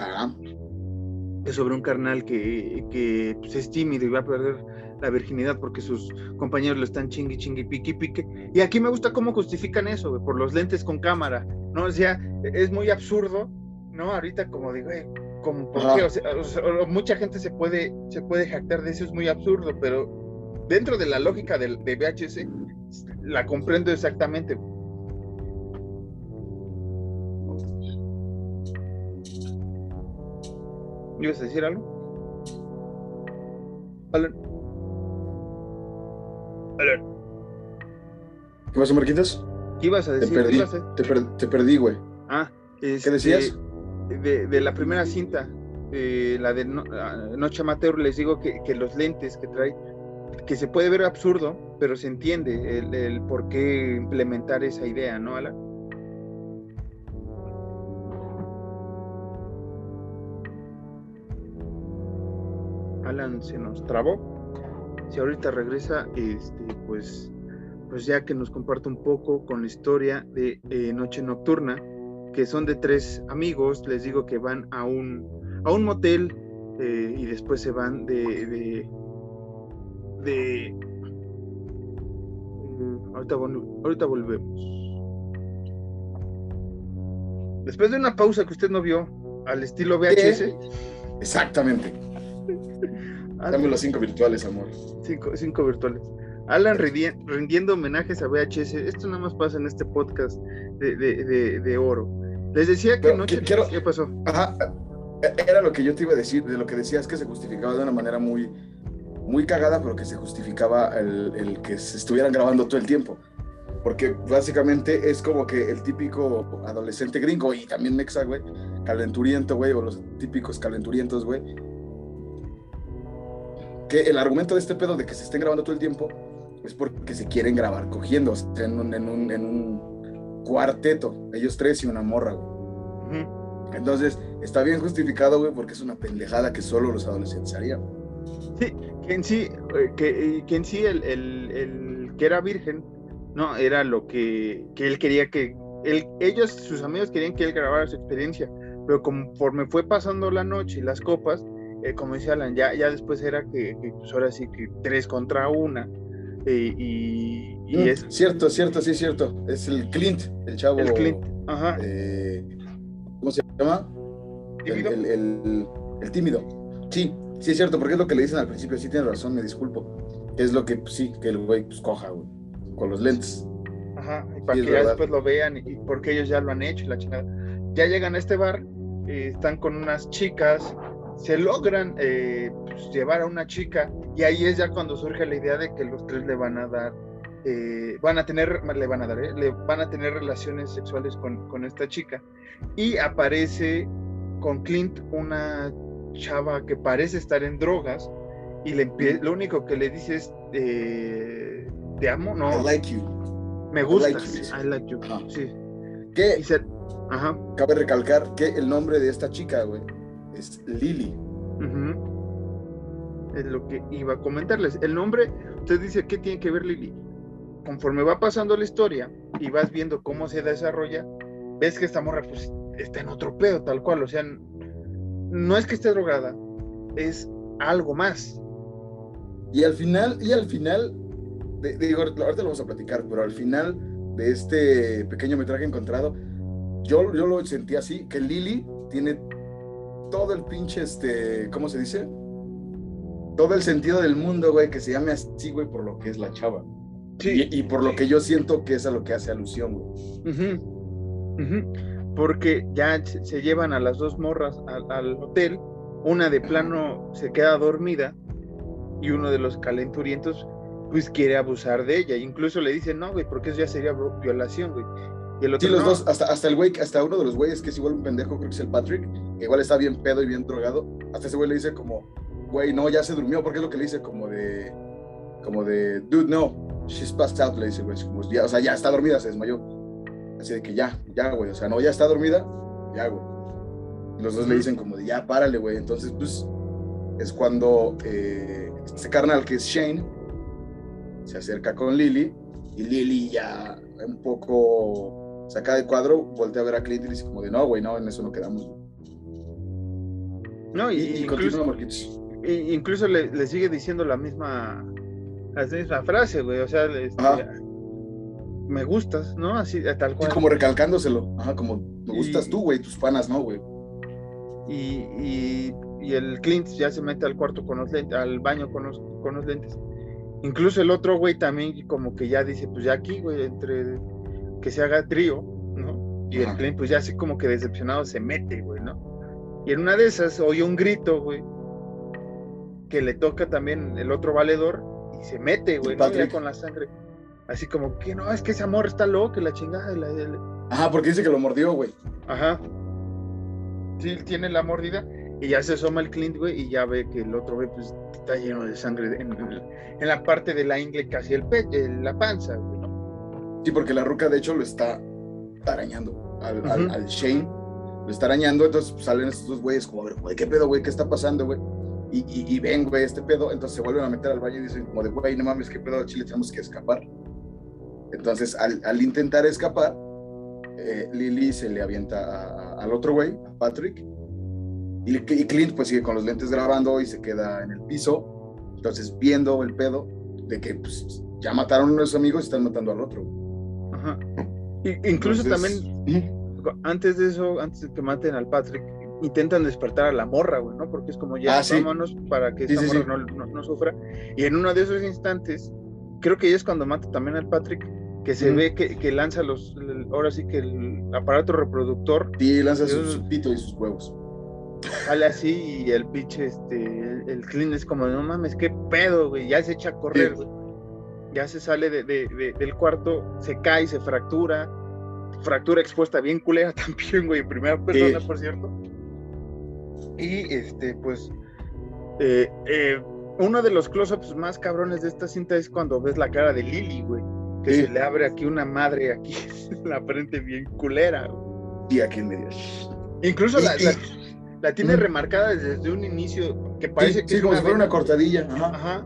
Es sobre un carnal que, que pues, es tímido y va a perder la virginidad porque sus compañeros lo están chingui, chingui, piqui, pique. Y aquí me gusta cómo justifican eso, por los lentes con cámara, ¿no? O sea, es muy absurdo, ¿no? Ahorita como digo, como mucha gente se puede, se puede jactar de eso, es muy absurdo, pero dentro de la lógica de, de VHS la comprendo exactamente. ¿Ibas a decir algo? Alan. ¿Qué pasó, Marquitos? ¿Qué ibas a decir? Te perdí, te, perdí, güey. Ah, ¿qué este, decías? De, la primera cinta, la de Noche Amateur, les digo que, los lentes que trae, que se puede ver absurdo, pero se entiende el, por qué implementar esa idea, ¿no, Alan? Alan se nos trabó. Si ahorita regresa, este, pues, pues ya que nos comparte un poco con la historia de Noche Nocturna, que son de tres amigos, les digo que van a un, a un motel eh, y después se van de, de... Mm, ahorita, ahorita volvemos. Después de una pausa que usted no vio, al estilo VHS. Exactamente. Dame los cinco virtuales, amor. Cinco, cinco virtuales. Alan rindiendo homenajes a VHS. Esto nada más pasa en este podcast de, oro. Les decía que no. ¿Qué pasó? Ajá. Era lo que yo te iba a decir, de lo que decías que se justificaba de una manera muy, muy cagada, pero que se justificaba el, el que se estuvieran grabando todo el tiempo. Porque básicamente es como que el típico adolescente gringo y también mexa, güey, calenturiento, güey, o los típicos calenturientos, güey. Que el argumento de este pedo de que se estén grabando todo el tiempo es porque se quieren grabar cogiendo, o sea, en un, en un, en un cuarteto, ellos tres y una morra, güey. Entonces, está bien justificado, güey, porque es una pendejada que solo los adolescentes harían. Sí, que en sí, eh, que, que en sí el, el, el, que era virgen, no, era lo que, que él quería que, él, ellos, sus amigos querían que él grabara su experiencia, pero conforme fue pasando la noche y las copas, eh, como decía Alan, ya, ya después era que, pues ahora sí que tres contra una, y, mm, es... Cierto, cierto, sí, cierto. Es el Clint, el chavo. El Clint, ajá. Eh, ¿Cómo se llama? ¿Tímido? El, el, tímido. Sí, sí es cierto, porque es lo que le dicen al principio. Sí, tiene razón, me disculpo. Es lo que, pues, sí, que el güey pues, coja, güey, con los lentes. Ajá, y para que ya después lo vean, y porque ellos ya lo han hecho y la chingada. Ya llegan a este bar, eh, están con unas chicas, se logran eh, pues, llevar a una chica y ahí es ya cuando surge la idea de que los tres le van a dar, eh, van a tener, le van a dar, eh, le van a tener relaciones sexuales con, con, esta chica y aparece con Clint una chava que parece estar en drogas y le lo único que le dice es te amo, no. I like you. Me gusta. I like you. Sí. ¿Qué? Ajá. Cabe recalcar que el nombre de esta chica, güey, es Lily. Es lo que iba a comentarles. El nombre, usted dice, ¿qué tiene que ver Lily? Conforme va pasando la historia y vas viendo cómo se desarrolla, ves que esta morra pues, está en otro pedo, tal cual. O sea, no es que esté drogada, es algo más. Y al final, y al final, digo, ahorita lo vamos a platicar, pero al final de este pequeño metraje encontrado, yo, yo lo sentí así, que Lily tiene todo el pinche, este, ¿cómo se dice? Todo el sentido del mundo, güey, que se llame así, güey, por lo que es la chava. Sí. Y, por lo que yo siento que es a lo que hace alusión, güey. Porque ya se llevan a las dos morras al, hotel, una de plano se queda dormida y uno de los calenturientos pues quiere abusar de ella. Incluso le dice, no, güey, porque eso ya sería violación, güey. Y el otro, sí, los dos, hasta, hasta el güey, hasta uno de los güeyes que es igual un pendejo, creo que es el Patrick, que igual está bien pedo y bien drogado, hasta ese güey le dice como, güey, no, ya se durmió, porque es lo que le dice como de, como de, dude, no, she's passed out, le dice, güey, como, ya, o sea, ya está dormida, se desmayó. Así de que ya, ya, güey, o sea, no, ya está dormida, ya, güey. Y los dos le dicen como de, ya, párale, güey. Entonces, pues, es cuando eh, este carnal que es Shane se acerca con Lily y Lily ya un poco saca de cuadro, voltea a ver a Clint y dice como de, no, güey, no, en eso no quedamos. No, y, incluso, incluso le, sigue diciendo la misma, la misma frase, güey, o sea, este, me gustas, ¿no? Así, tal cual. Sí, como recalcándoselo, ajá, como, me gustas tú, güey, tus panas, ¿no, güey? Y, y, el Clint ya se mete al cuarto con los lentes, al baño con los, con los lentes. Incluso el otro güey también como que ya dice, pues ya aquí, güey, entre que se haga trío, ¿no? Y el Clint, pues ya así como que decepcionado se mete, güey, ¿no? Y en una de esas oye un grito, güey, que le toca también el otro valedor y se mete, güey, ¿no? con la sangre. Así como que no, es que ese amor está loco, la chingada. La, Ajá, porque dice que lo mordió, güey. Ajá. Sí, tiene la mordida y ya se asoma el Clint, güey, y ya ve que el otro, güey, pues está lleno de sangre en, la parte de la ingle, casi el pecho, la panza, güey. Sí, porque la ruca de hecho lo está arañando al, Shane, lo está arañando, entonces pues, salen estos dos güeyes como, güey, ¿qué pedo, güey? ¿Qué está pasando, güey? Y, y, ven, güey, este pedo, entonces se vuelven a meter al baño y dicen como de, güey, no mames, ¿qué pedo? Chile tenemos que escapar. Entonces, al, intentar escapar, eh, Lily se le avienta al otro güey, a Patrick, y, y, Clint pues sigue con los lentes grabando y se queda en el piso, Entonces, viendo el pedo de que pues, ya mataron a unos amigos y están matando al otro. Ajá. incluso también, antes de eso, antes de que maten al Patrick, intentan despertar a la morra, güey, ¿no? Porque es como ya, ah, vámonos para que esa morra no, no, sufra. Y en uno de esos instantes, creo que es cuando mata también al Patrick, que se ve que, que, lanza los, ahora sí que el aparato reproductor. Sí, lanza su, pito y sus huevos. Sale así y el pinche, este, el, clean es como, no mames, qué pedo, güey, ya se echa a correr, güey. Ya se sale de, de, del cuarto, se cae, se fractura, fractura expuesta bien culera también, güey, en primera persona, por cierto. Y este, pues, eh, eh, uno de los close-ups más cabrones de esta cinta es cuando ves la cara de Lily, güey. Que se le abre aquí una madre aquí en la frente bien culera. Y aquí en medio. Incluso la, la, tiene remarcada desde un inicio que parece que sí, como si fuera una cortadilla. Ajá.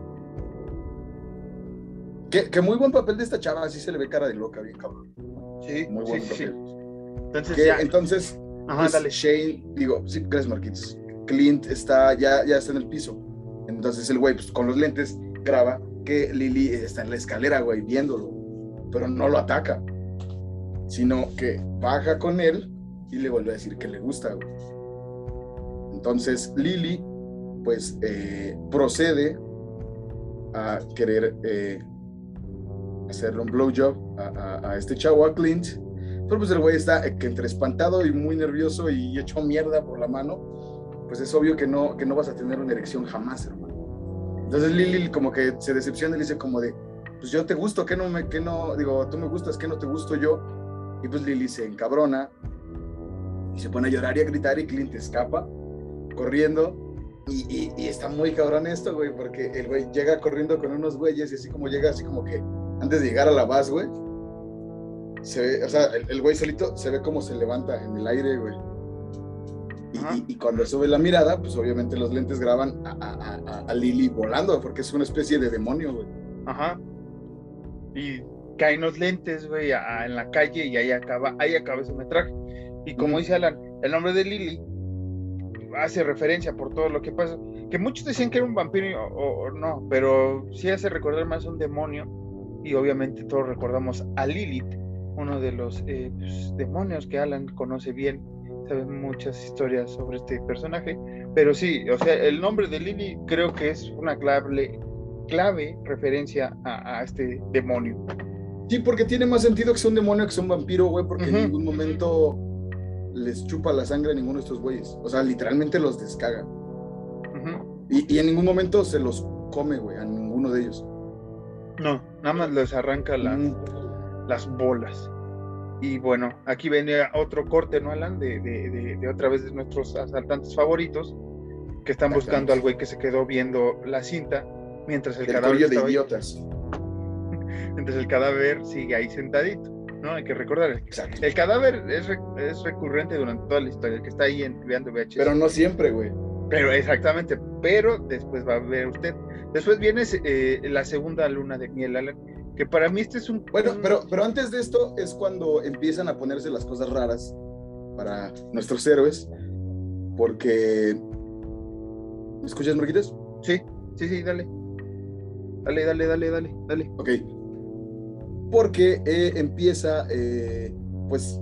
Que, muy buen papel de esta chava, así se le ve cara de loca, bien cabrón. Sí, muy buen sí, papel. Entonces, entonces Ajá, pues, dale. Shane, digo, sí, gracias Marquitos. Clint está, ya, ya está en el piso. Entonces el güey, pues, con los lentes, graba que Lily está en la escalera, güey, viéndolo. Pero no lo ataca. Sino que baja con él y le vuelve a decir que le gusta, güey. Entonces Lily, pues, eh, procede a querer eh, hacerle un blowjob a, a, este chavo, a Clint. Pero pues el güey está entre espantado y muy nervioso y hecho mierda por la mano pues es obvio que no, que no vas a tener una erección jamás, hermano. Entonces Lili como que se decepciona y dice como de, pues yo te gusto, que no me, que no, digo, tú me gustas, que no te gusto yo. Y pues Lili se encabrona y se pone a llorar y a gritar y Clint escapa corriendo. Y, y, está muy cabrón esto, güey, porque el güey llega corriendo con unos güeyes y así como llega, así como que antes de llegar a la base, güey, se ve, o sea, el, el güey solito se ve como se levanta en el aire, güey y, cuando sube la mirada, pues obviamente los lentes graban a, Lily volando, porque es una especie de demonio, güey. Ajá. Y caen los lentes, güey, en la calle y ahí acaba, ahí acaba ese metraje. Y como dice Alan, el nombre de Lily hace referencia por todo lo que pasa. Que muchos decían que era un vampiro o, no, pero sí hace recordar más a un demonio. Y obviamente todos recordamos a Lilith, uno de los eh, pues, demonios que Alan conoce bien saben muchas historias sobre este personaje, pero sí, o sea, el nombre de Lily creo que es una clave, clave referencia a, este demonio. Sí, porque tiene más sentido que sea un demonio que sea un vampiro, güey, porque en ningún momento les chupa la sangre a ninguno de estos güeyes. O sea, literalmente los descaga. y, en ningún momento se los come, güey, a ninguno de ellos. No, nada más les arranca las bolas. Y bueno, aquí venía otro corte, ¿no, Alan? De, de, de, otra vez de nuestros asaltantes favoritos, que están buscando al güey que se quedó viendo la cinta, mientras el, cadáver. de idiotas. mientras el cadáver sigue ahí sentadito, ¿no? Hay que recordar. Exacto. El cadáver es, es recurrente durante toda la historia, el que está ahí en, veando VHS. Pero no siempre, güey. Pero exactamente, pero después va a ver usted. Después viene eh, la segunda luna de miel, Alan que para mí este es un... Bueno, pero, pero antes de esto es cuando empiezan a ponerse las cosas raras para nuestros héroes, porque... ¿Me escuchas, Marquitas? Sí, sí, sí, dale. Dale, dale, dale, dale, dale. Ok. Porque eh, empieza, eh, pues,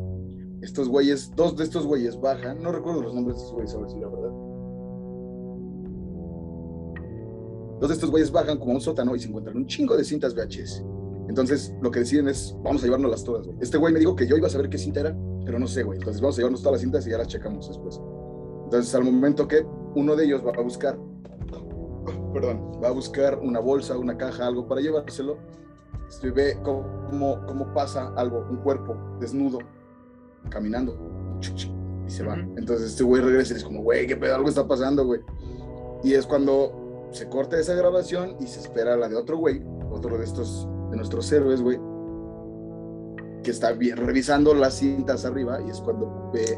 estos güeyes, dos de estos güeyes bajan, no recuerdo los nombres de estos güeyes, a ver si la verdad. De estos güeyes bajan como a un sótano y se encuentran un chingo de cintas VHS. Entonces, lo que deciden es, vamos a llevárnoslas todas, güey. Este güey me dijo que yo iba a saber qué cinta era, pero no sé, güey. Entonces, vamos a llevarnos todas las cintas y ya las checamos después. Entonces, al momento que uno de ellos va a buscar, perdón, va a buscar una bolsa, una caja, algo para llevárselo, se ve cómo, cómo pasa algo, un cuerpo desnudo, caminando, y se va. Entonces, este güey regresa y es como, güey, qué pedo, algo está pasando, güey. Y es cuando se corta esa grabación y se espera la de otro güey, otro de estos de nuestros héroes, güey, que está revisando las cintas arriba y es cuando ve,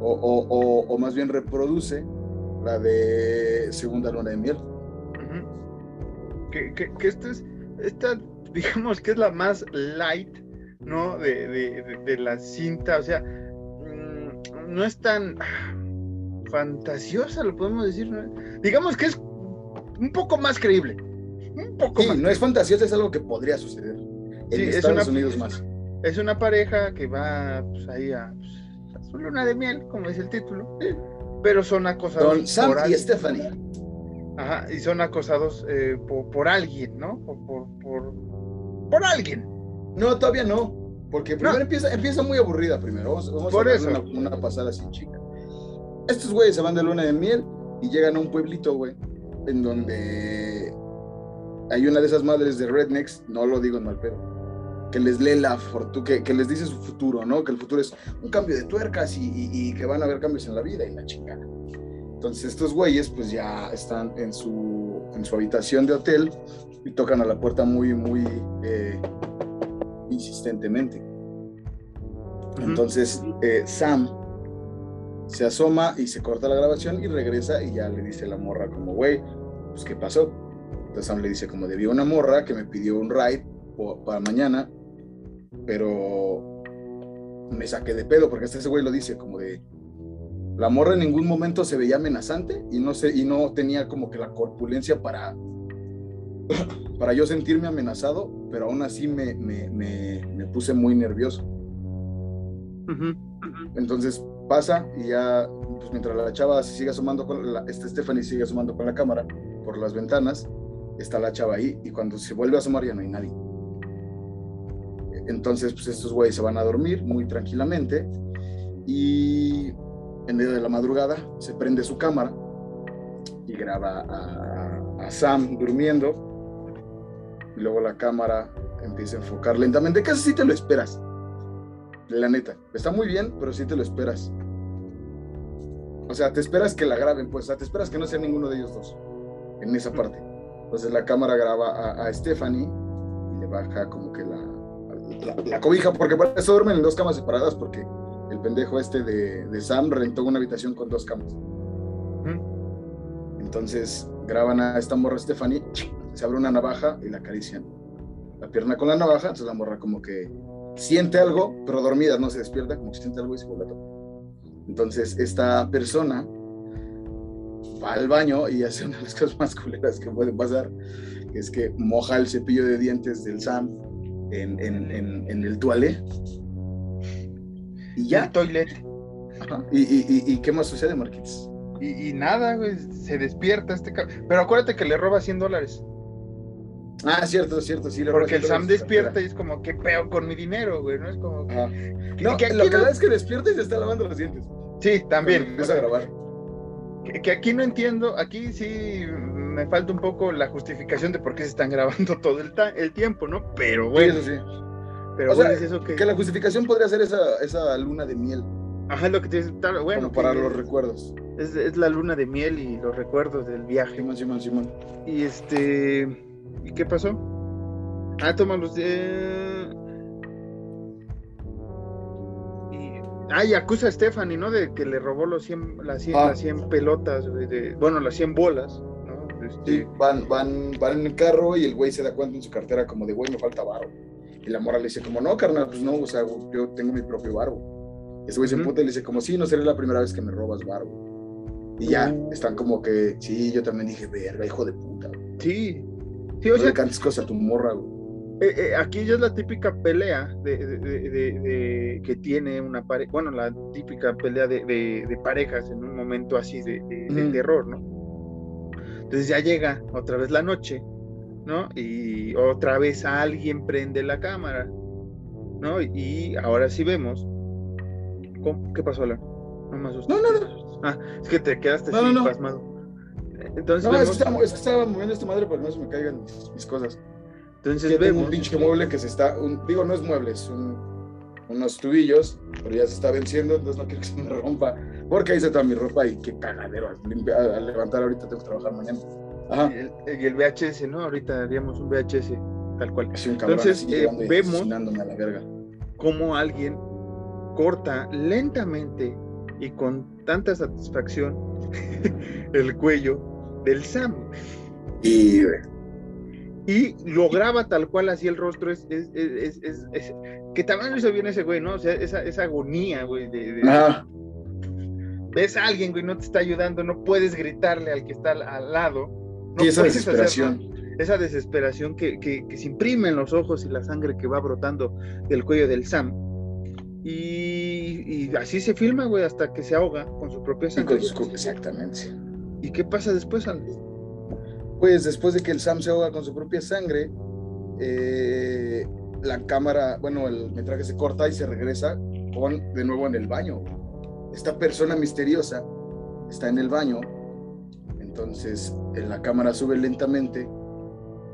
o, más bien reproduce la de Segunda Luna de Miel. Que, que, esta es, esta, digamos que es la más light, ¿no? De, la cinta, o sea, mm, no es tan fantasiosa, lo podemos decir, ¿no? digamos que es un poco más creíble Un poco más. No es fantasioso, es algo que podría suceder. En Estados Unidos más. Es una pareja que va pues, ahí a, pues, a, su luna de miel, como dice el título. Pero son acosados. Con Sam y Stephanie. Ajá, y son acosados eh, por, alguien, ¿no? Por, por, por, alguien. No, todavía no. Porque primero empieza, empieza muy aburrida primero. Vamos, vamos a eso. Una, una, pasada así, chica. Estos güeyes se van de luna de miel y llegan a un pueblito, güey, en donde hay una de esas madres de rednecks, no lo digo en mal pedo, que les lee la fortuna, que, que, les dice su futuro, ¿no? Que el futuro es un cambio de tuercas y, y, que van a haber cambios en la vida y la chingada. Entonces estos güeyes pues ya están en su, en su habitación de hotel y tocan a la puerta muy, muy eh, insistentemente. Entonces eh, Sam se asoma y se corta la grabación y regresa y ya le dice la morra como, güey, pues ¿qué pasó? Entonces Sam le dice como, debía una morra que me pidió un ride para mañana, pero me saqué de pedo porque ese güey lo dice como de, la morra en ningún momento se veía amenazante y no, se, y no tenía como que la corpulencia para, para yo sentirme amenazado, pero aún así me, me, me, puse muy nervioso. Entonces pasa y ya, pues mientras la chava sigue asomando con la, este Stephanie sigue asomando con la cámara por las ventanas, está la chava ahí y cuando se vuelve a asomar ya no hay nadie. Entonces, pues estos güeyes se van a dormir muy tranquilamente y en medio de la madrugada se prende su cámara y graba a, a Sam durmiendo y luego la cámara empieza a enfocar lentamente, casi si te lo esperas la neta. Está muy bien, pero sí te lo esperas. O sea, te esperas que la graben, pues, o sea, te esperas que no sea ninguno de ellos dos en esa parte. Entonces la cámara graba a, Stephanie y le baja como que la, la, cobija, porque para eso duermen en dos camas separadas, porque el pendejo este de, de Sam rentó una habitación con dos camas. Entonces graban a esta morra Stephanie, se abre una navaja y la acarician. La pierna con la navaja, entonces la morra como que siente algo, pero dormida, no se despierta, como que siente algo y se vuelve a. Entonces, esta persona va al baño y hace una de las cosas más culeras que pueden pasar, que es que moja el cepillo de dientes del Sam en, en, en, el toilet. Y ya. El toilet. ¿Y, y, y, qué más sucede, Marquitos? Y, nada, güey, se despierta este Pero acuérdate que le roba 100 dólares. Ah, cierto, cierto, sí. Porque el Sam despierta y es como, ¿qué peo con mi dinero, güey? No es como. no, lo que es que despierta y se está lavando los dientes. Sí, también. Empieza a grabar. Que, aquí no entiendo, aquí sí me falta un poco la justificación de por qué se están grabando todo el, el tiempo, ¿no? Pero bueno. Sí, eso sí. Pero bueno, es eso que... que la justificación podría ser esa, esa luna de miel. Ajá, lo que te bueno. Como para los recuerdos. Es, es, la luna de miel y los recuerdos del viaje. Simón, Simón, Simón. Y este. ¿Y qué pasó? Ah, toma los. Eh... Y... Ah, y acusa a Stephanie, ¿no? De que le robó los 100, las, 100, las 100 pelotas, de... bueno, las 100 bolas, ¿no? Este... Sí, van, van, van en el carro y el güey se da cuenta en su cartera como de, güey, me falta barro. Y la mora le dice como, no, carnal, pues no, o sea, yo tengo mi propio barro. Ese güey se emputa y le dice como, sí, no será la primera vez que me robas barro. Y ya, están como que, sí, yo también dije, verga, hijo de puta. Sí, Sí, o sea, cantes cosas a tu morra, eh, eh, aquí ya es la típica pelea de, que tiene una pareja, bueno, la típica pelea de, parejas en un momento así de, terror, ¿no? Entonces ya llega otra vez la noche, ¿no? Y otra vez alguien prende la cámara, ¿no? Y ahora sí vemos. ¿Qué pasó, Alan? No me asustas. No, no, no. Ah, es que te quedaste así pasmado. Entonces, no, es, que estaba, estaba, moviendo esta madre para que no se me caigan mis, cosas. Entonces, vemos. un pinche mueble que se está. digo, no es mueble, es unos tubillos, pero ya se está venciendo, entonces no quiero que se me rompa. Porque ahí se está mi ropa y qué cagadero. Al, levantar ahorita tengo que trabajar mañana. Ajá. Y el, VHS, ¿no? Ahorita haríamos un VHS, tal cual. entonces, eh, vemos a la verga. cómo alguien corta lentamente y con tanta satisfacción el cuello del Sam. Y, y lo graba tal cual así el rostro, es, es, es, es que también lo hizo bien ese güey, ¿no? O sea, esa, esa agonía, güey, de, ves a alguien, güey, no te está ayudando, no puedes gritarle al que está al, lado. y esa desesperación. esa desesperación que, que, se imprime en los ojos y la sangre que va brotando del cuello del Sam. Y, así se filma, güey, hasta que se ahoga con su propia sangre. exactamente. ¿Y qué pasa después? Pues después de que el Sam se ahoga con su propia sangre, eh, la cámara, bueno, el metraje se corta y se regresa con, de nuevo en el baño. Esta persona misteriosa está en el baño, entonces en la cámara sube lentamente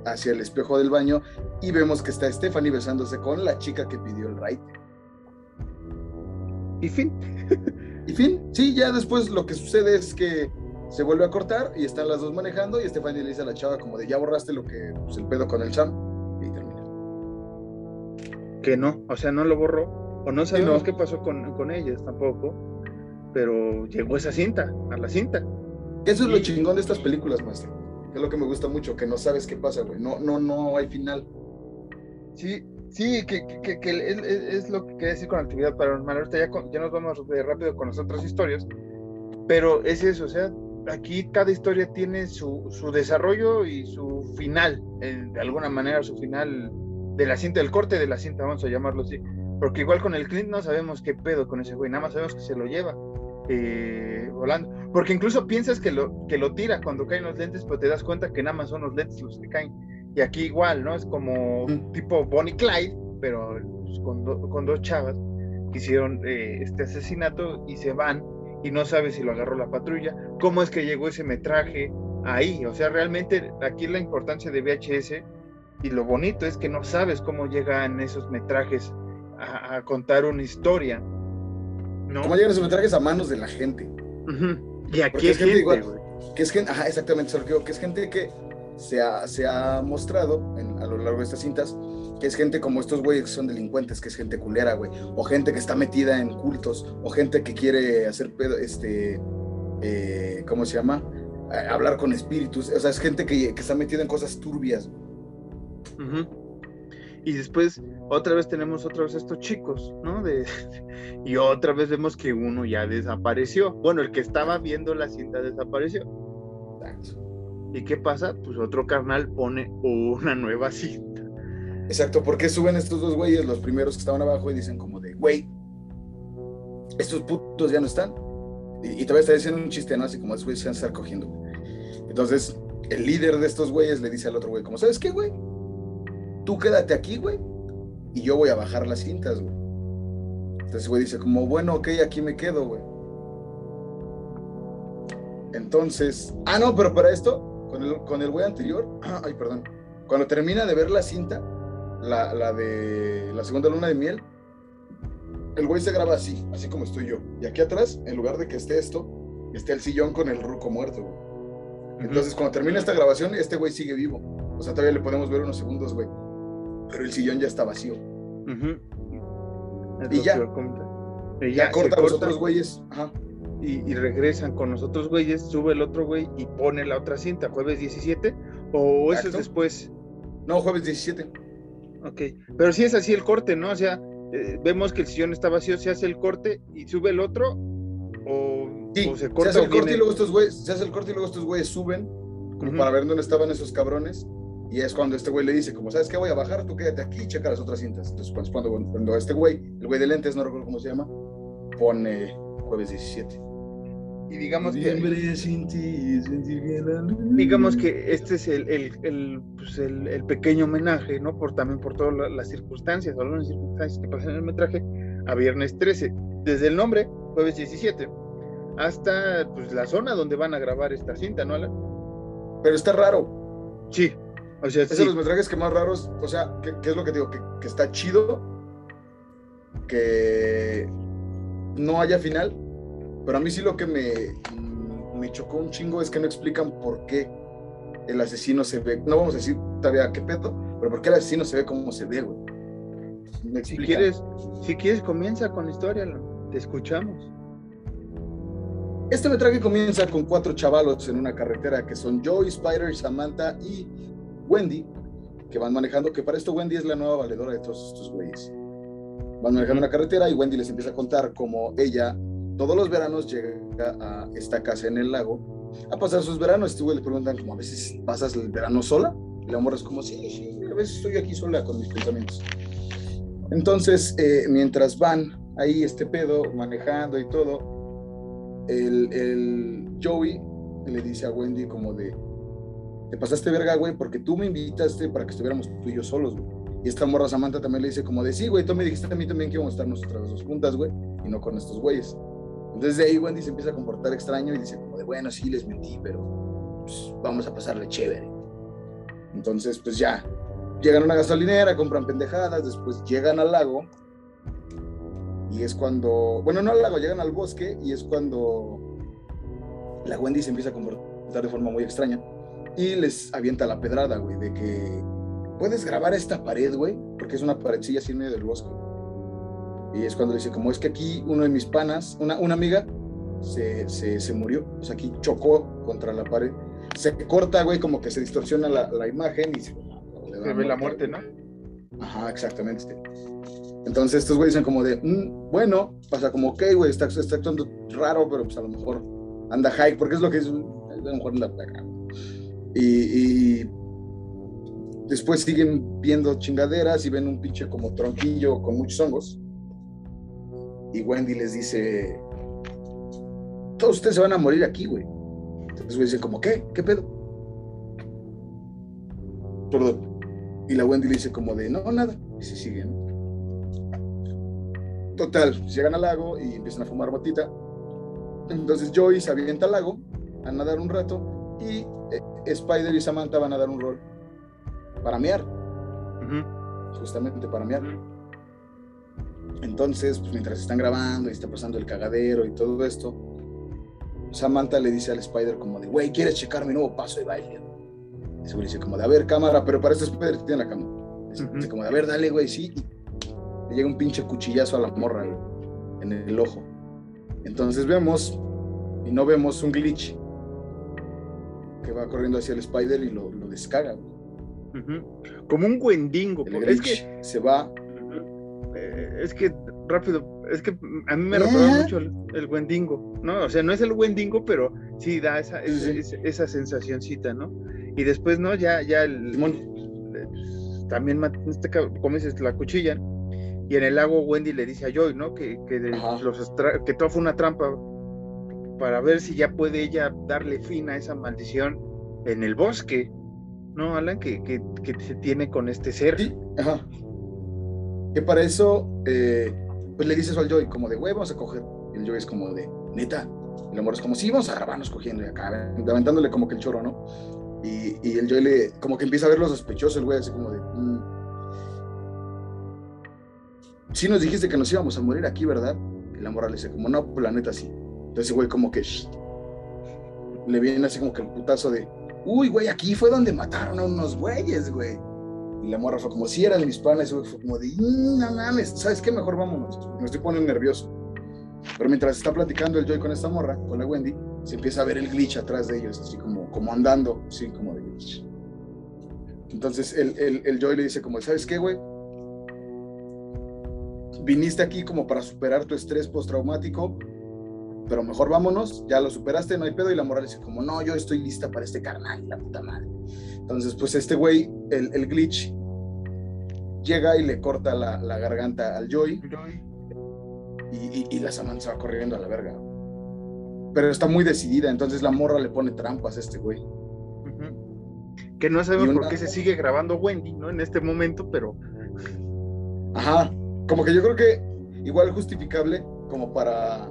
hacia el espejo del baño y vemos que está Stephanie besándose con la chica que pidió el ride. Y fin. y fin, sí, ya después lo que sucede es que se vuelve a cortar y están las dos manejando y Stephanie le dice a la chava como de ya borraste lo que, pues el pedo con el Sam y termina. Que no, o sea, no lo borró, o no sabemos qué pasó con, con, ellas tampoco, pero llegó esa cinta, a la cinta. Eso es lo chingón de estas películas, maestro. Es lo que me gusta mucho, que no sabes qué pasa, güey. No, no, no hay final. Sí, Sí, que, que, que es, es, lo que quería decir con actividad paranormal. Ahorita ya, ya nos vamos rápido con las otras historias, pero es eso, o sea, aquí cada historia tiene su, su desarrollo y su final, de alguna manera su final de la cinta, el corte de la cinta, vamos a llamarlo así. Porque igual con el Clint no sabemos qué pedo con ese güey, nada más sabemos que se lo lleva eh, volando. Porque incluso piensas que lo, que lo tira cuando caen los lentes, pero te das cuenta que nada más son los lentes los que caen. Y aquí igual, ¿no? Es como un tipo Bonnie Clyde, pero pues, con, con, dos chavas que hicieron eh, este asesinato y se van y no sabe si lo agarró la patrulla, cómo es que llegó ese metraje ahí. O sea, realmente aquí la importancia de VHS y lo bonito es que no sabes cómo llegan esos metrajes a, contar una historia. ¿no? ¿Cómo llegan esos metrajes a manos de la gente? Y aquí es gente, que es gente, ajá, exactamente, que es gente que se ha, se ha mostrado a lo largo de estas cintas que es gente como estos güeyes que son delincuentes, que es gente culera, güey, o gente que está metida en cultos, o gente que quiere hacer pedo, este, eh, ¿cómo se llama? hablar con espíritus, o sea, es gente que, que está metida en cosas turbias. Y después, otra vez tenemos otra vez estos chicos, ¿no? De, y otra vez vemos que uno ya desapareció. Bueno, el que estaba viendo la cinta desapareció. Exacto. ¿Y qué pasa? Pues otro carnal pone una nueva cinta. Exacto, porque suben estos dos güeyes, los primeros que estaban abajo, y dicen como de, güey, estos putos ya no están. Y, todavía está diciendo un chiste, ¿no? Así como, esos güeyes se van a estar cogiendo. Entonces, el líder de estos güeyes le dice al otro güey, como, ¿sabes qué, güey? Tú quédate aquí, güey, y yo voy a bajar las cintas, güey. Entonces, güey dice como, bueno, ok, aquí me quedo, güey. Entonces, ah, no, pero para esto, con el, con el güey anterior, ay, perdón, cuando termina de ver la cinta, la, la, de la segunda luna de miel, el güey se graba así, así como estoy yo. Y aquí atrás, en lugar de que esté esto, esté el sillón con el ruco muerto, Entonces, cuando termina esta grabación, este güey sigue vivo. O sea, todavía le podemos ver unos segundos, güey. Pero el sillón ya está vacío. Y ya. Y ya, corta los otros güeyes. Ajá y, regresan con los otros güeyes, sube el otro güey y pone la otra cinta, jueves 17, o eso es después. No, jueves 17. Ok, pero si es así el corte, ¿no? O sea, eh, vemos que el sillón está vacío, se hace el corte y sube el otro, o, se corta. Se hace el corte y luego estos güeyes, se hace el corte y luego estos güeyes suben, como para ver dónde estaban esos cabrones. Y es cuando este güey le dice, como, ¿sabes qué? Voy a bajar, tú quédate aquí y checa las otras cintas. Entonces, cuando, cuando este güey, el güey de lentes, no recuerdo cómo se llama, pone jueves 17 y digamos que digamos que este es el, el, el, pues el, pequeño homenaje no por también por todas las circunstancias o las circunstancias que pasan en el metraje a viernes 13 desde el nombre jueves 17 hasta pues la zona donde van a grabar esta cinta no Alan? pero está raro. Sí o sea es de los metrajes que más raros o sea ¿qué, es lo que digo que, que está chido que no haya final pero a mí sí lo que me, me chocó un chingo es que no explican por qué el asesino se ve. No vamos a decir todavía qué pedo, pero por qué el asesino se ve como se ve, güey. si quieres, si quieres, comienza con la historia, te escuchamos. Este metraje comienza con cuatro chavalos en una carretera que son Joey, Spider, Samantha y Wendy, que van manejando, que para esto Wendy es la nueva valedora de todos estos güeyes. Van manejando una carretera y Wendy les empieza a contar cómo ella todos los veranos llega a esta casa en el lago a pasar sus veranos. Este güey le preguntan, como a veces pasas el verano sola. Y la morra es como, sí, sí, a veces estoy aquí sola con mis pensamientos. Entonces, eh, mientras van ahí este pedo, manejando y todo, el, el Joey le dice a Wendy como de, te pasaste verga, güey, porque tú me invitaste para que estuviéramos tú y yo solos, güey. Y esta morra Samantha también le dice como de, sí, güey, tú me dijiste a mí también que íbamos a estar nosotras dos juntas, güey, y no con estos güeyes. Entonces de ahí Wendy se empieza a comportar extraño y dice como de, bueno, sí, les mentí, pero pues, vamos a pasarle chévere. Entonces, pues ya, llegan a una gasolinera, compran pendejadas, después llegan al lago y es cuando, bueno, no al lago, llegan al bosque y es cuando la Wendy se empieza a comportar de forma muy extraña y les avienta la pedrada, güey, de que puedes grabar esta pared, güey, porque es una paredcilla así en medio del bosque. Y es cuando dice, como es que aquí uno de mis panas, una, una amiga, se, se, se, murió, o sea, aquí chocó contra la pared, se corta, güey, como que se distorsiona la, la imagen y se, se ve la muerte, ¿no? Ajá, exactamente. Entonces estos güeyes dicen como de, mm, bueno, pasa como, ok, güey, está, está, actuando raro, pero pues a lo mejor anda high, porque es lo que es, a lo mejor anda acá. Y, y, después siguen viendo chingaderas y ven un pinche como tronquillo con muchos hongos. Y Wendy les dice, todos ustedes se van a morir aquí, güey. Entonces güey dicen como, ¿qué? ¿Qué pedo? Perdón. Y la Wendy le dice como de, no, nada. Y se siguen. Total, llegan al lago y empiezan a fumar motita. Entonces Joey se avienta al lago a nadar un rato y eh, Spider y Samantha van a dar un rol para mear. Uh -huh. Justamente para mear. Entonces, pues mientras están grabando y está pasando el cagadero y todo esto, Samantha le dice al Spider como de, güey, ¿quieres checar mi nuevo paso de baile? Y se dice como de, a ver, cámara, pero para este Spider tiene la cámara. Dice uh -huh. como de, a ver, dale, güey, sí. Y le llega un pinche cuchillazo a la morra güey, en el ojo. Entonces vemos, y no vemos un glitch que va corriendo hacia el Spider y lo, lo descarga. Güey. Uh -huh. Como un Wendigo. Es que se va. Es que rápido, es que a mí me recuerda mucho el, el, Wendigo, ¿no? O sea, no es el Wendigo, pero sí da esa, sí. esa, esa sensacioncita, ¿no? Y después, ¿no? Ya, ya el, el también, este, como dices, la cuchilla. Y en el lago Wendy le dice a Joy, ¿no? Que, que, los que todo fue una trampa para ver si ya puede ella darle fin a esa maldición en el bosque, ¿no, Alan? Que, que, que se tiene con este ser. Sí, ajá. Que para eso, eh, pues le dices al Joy, como de, güey, vamos a coger. Y el Joy es como de, neta. El amor es como, sí, vamos a grabarnos cogiendo y acá, aventándole como que el chorro, ¿no? Y, y, el Joy le, como que empieza a ver lo sospechoso, el güey, así como de, mmm. sí nos dijiste que nos íbamos a morir aquí, ¿verdad? Y la morra le dice, como, no, pues la neta sí. Entonces, güey, como que shh, le viene así como que el putazo de, uy, güey, aquí fue donde mataron a unos güeyes, güey. Y la morra fue como, si eran mis panes, fue como de, no mames, ¿sabes qué? Mejor vámonos. Me estoy poniendo nervioso. Pero mientras está platicando el Joy con esta morra, con la Wendy, se empieza a ver el glitch atrás de ellos, así como, como andando, así como de glitch. Entonces el, el, el Joy le dice como, ¿sabes qué, güey? Viniste aquí como para superar tu estrés postraumático, pero mejor vámonos, ya lo superaste, no hay pedo. Y la morra le dice como, no, yo estoy lista para este carnal, la puta madre. Entonces, pues este güey, el, el glitch, llega y le corta la, la garganta al Joy. Y, y, y, la Samantha se va corriendo a la verga. Pero está muy decidida, entonces la morra le pone trampas a este güey. Uh -huh. Que no sabemos una... por qué se sigue grabando Wendy, ¿no? En este momento, pero... Ajá, como que yo creo que igual justificable como para...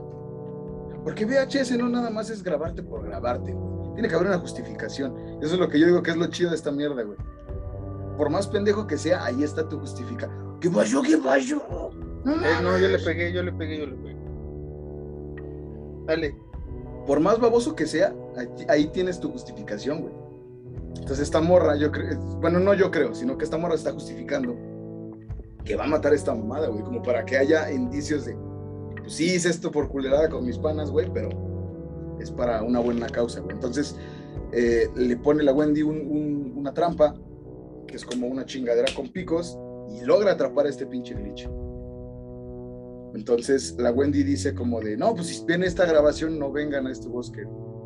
Porque VHS no nada más es grabarte por grabarte, güey. Tiene que haber una justificación. Eso es lo que yo digo que es lo chido de esta mierda, güey. Por más pendejo que sea, ahí está tu justificación. ¿Qué pasó? ¿Qué pasó? No, eh, no, yo le pegué, yo le pegué, yo le pegué. Dale. Por más baboso que sea, ahí, ahí tienes tu justificación, güey. Entonces esta morra, yo creo, bueno, no yo creo, sino que esta morra está justificando que va a matar a esta mamada, güey, como para que haya indicios de, pues sí, hice esto por culerada con mis panas, güey, pero es para una buena causa, güey. Entonces eh, le pone la Wendy un, un, una trampa, que es como una chingadera con picos, y logra atrapar a este pinche glitch. Entonces la Wendy dice como de, no, pues si viene esta grabación, no vengan a este bosque.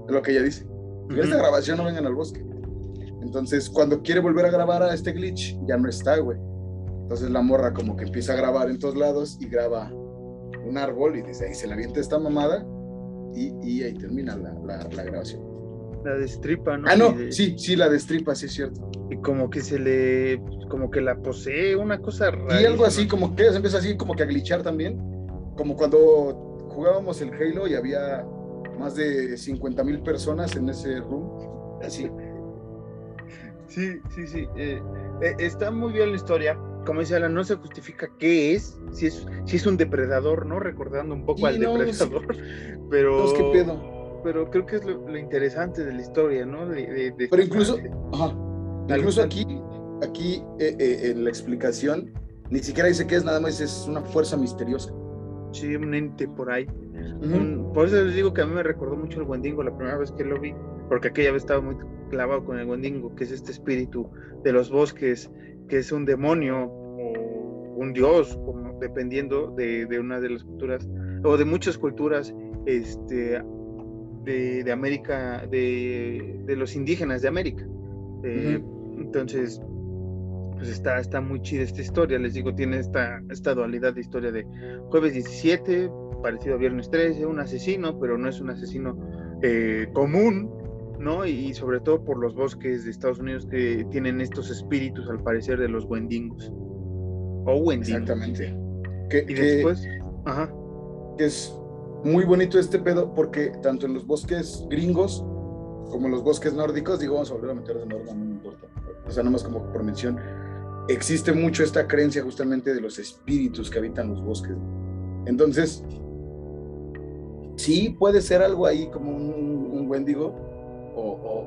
Es lo que ella dice. Si viene uh -huh. esta grabación, no vengan al bosque. Entonces, cuando quiere volver a grabar a este glitch, ya no está, güey. Entonces la morra como que empieza a grabar en todos lados y graba un árbol y desde ahí se la avienta esta mamada y, y ahí termina la, la, la, grabación. La destripa, ¿no? Ah, no, sí, sí, la destripa, sí es cierto. Y como que se le, como que la posee, una cosa rara. Y algo así, como que se empieza así como que a glitchar también. Como cuando jugábamos el Halo y había más de 50 mil personas en ese room. Así. Sí, sí, sí. Eh, eh, está muy bien la historia. Como dice Alan, no se justifica qué es, si es, si es un depredador, ¿no? Recordando un poco al depredador. Pero. ¿qué pedo? Pero creo que es lo, interesante de la historia, ¿no? De, pero incluso, ajá, incluso aquí, aquí eh, en la explicación, ni siquiera dice qué es, nada más es una fuerza misteriosa. Sí, un ente por ahí. por eso les digo que a mí me recordó mucho el Wendigo la primera vez que lo vi, porque aquella vez estaba muy clavado con el Wendigo, que es este espíritu de los bosques, que es un demonio o un dios, como, dependiendo de, de, una de las culturas, o de muchas culturas este, de, de América, de, de, los indígenas de América. Eh, entonces, pues está, está muy chida esta historia, les digo, tiene esta, esta dualidad de historia de jueves 17, parecido a viernes 13, un asesino, pero no es un asesino eh, común, ¿no? Y, sobre todo por los bosques de Estados Unidos que tienen estos espíritus, al parecer, de los Wendingos. O Wendingos. Exactamente. Que, y después, ajá. Que es muy bonito este pedo porque tanto en los bosques gringos como en los bosques nórdicos, digo, vamos a volver a meter de Norma, no me importa. O sea, nomás como por mención, existe mucho esta creencia justamente de los espíritus que habitan los bosques. Entonces, sí puede ser algo ahí como un, un Wendigo o, o,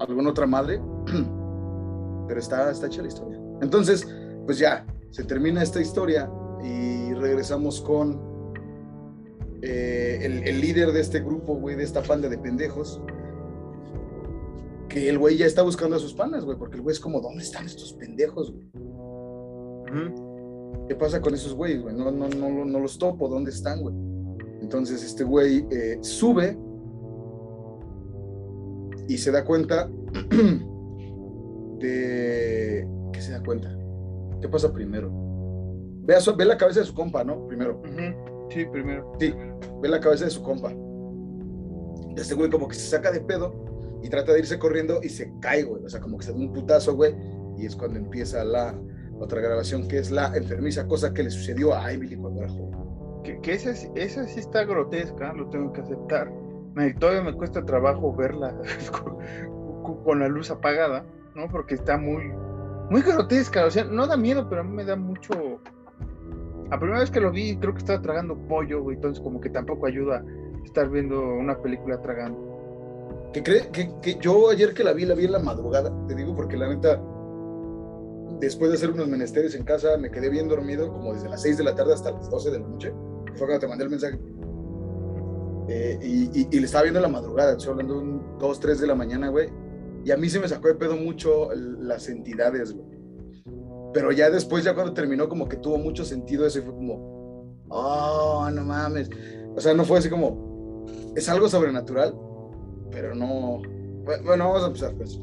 alguna otra madre, pero está, está hecha la historia. Entonces, pues ya, se termina esta historia y regresamos con eh, el, el, líder de este grupo, güey, de esta panda de pendejos, que el güey ya está buscando a sus panas, güey, porque el güey es como, ¿dónde están estos pendejos, güey? ¿Qué pasa con esos güeyes, güey? No, no, no, no los topo, ¿dónde están, güey? Entonces este güey eh, sube y se da cuenta de... ¿Qué se da cuenta? ¿Qué pasa primero? Ve, a ve la cabeza de su compa, ¿no? Primero. Sí, primero. Sí, ve la cabeza de su compa. Este güey como que se saca de pedo y trata de irse corriendo y se cae, güey. O sea, como que se da un putazo, güey. Y es cuando empieza la otra grabación, que es la enfermiza cosa que le sucedió a Emily cuando era joven que, que esa, esa, sí está grotesca, lo tengo que aceptar. Me, todavía me cuesta trabajo verla con, la luz apagada, ¿no? Porque está muy, muy grotesca, o sea, no da miedo, pero a mí me da mucho... La primera vez que lo vi, creo que estaba tragando pollo, entonces como que tampoco ayuda estar viendo una película tragando. Que, cree, que, que yo ayer que la vi, la vi en la madrugada, te digo, porque la neta, después de hacer unos menesteres en casa, me quedé bien dormido, como desde las 6 de la tarde hasta las 12 de la noche fue cuando te mandé el mensaje. Eh, y, le estaba viendo la madrugada, estoy hablando de un 2, 3 de la mañana, güey. Y a mí se me sacó de pedo mucho las entidades, güey. Pero ya después, ya cuando terminó, como que tuvo mucho sentido eso y fue como, oh, no mames. O sea, no fue así como, es algo sobrenatural, pero no. Bueno, vamos a empezar pues.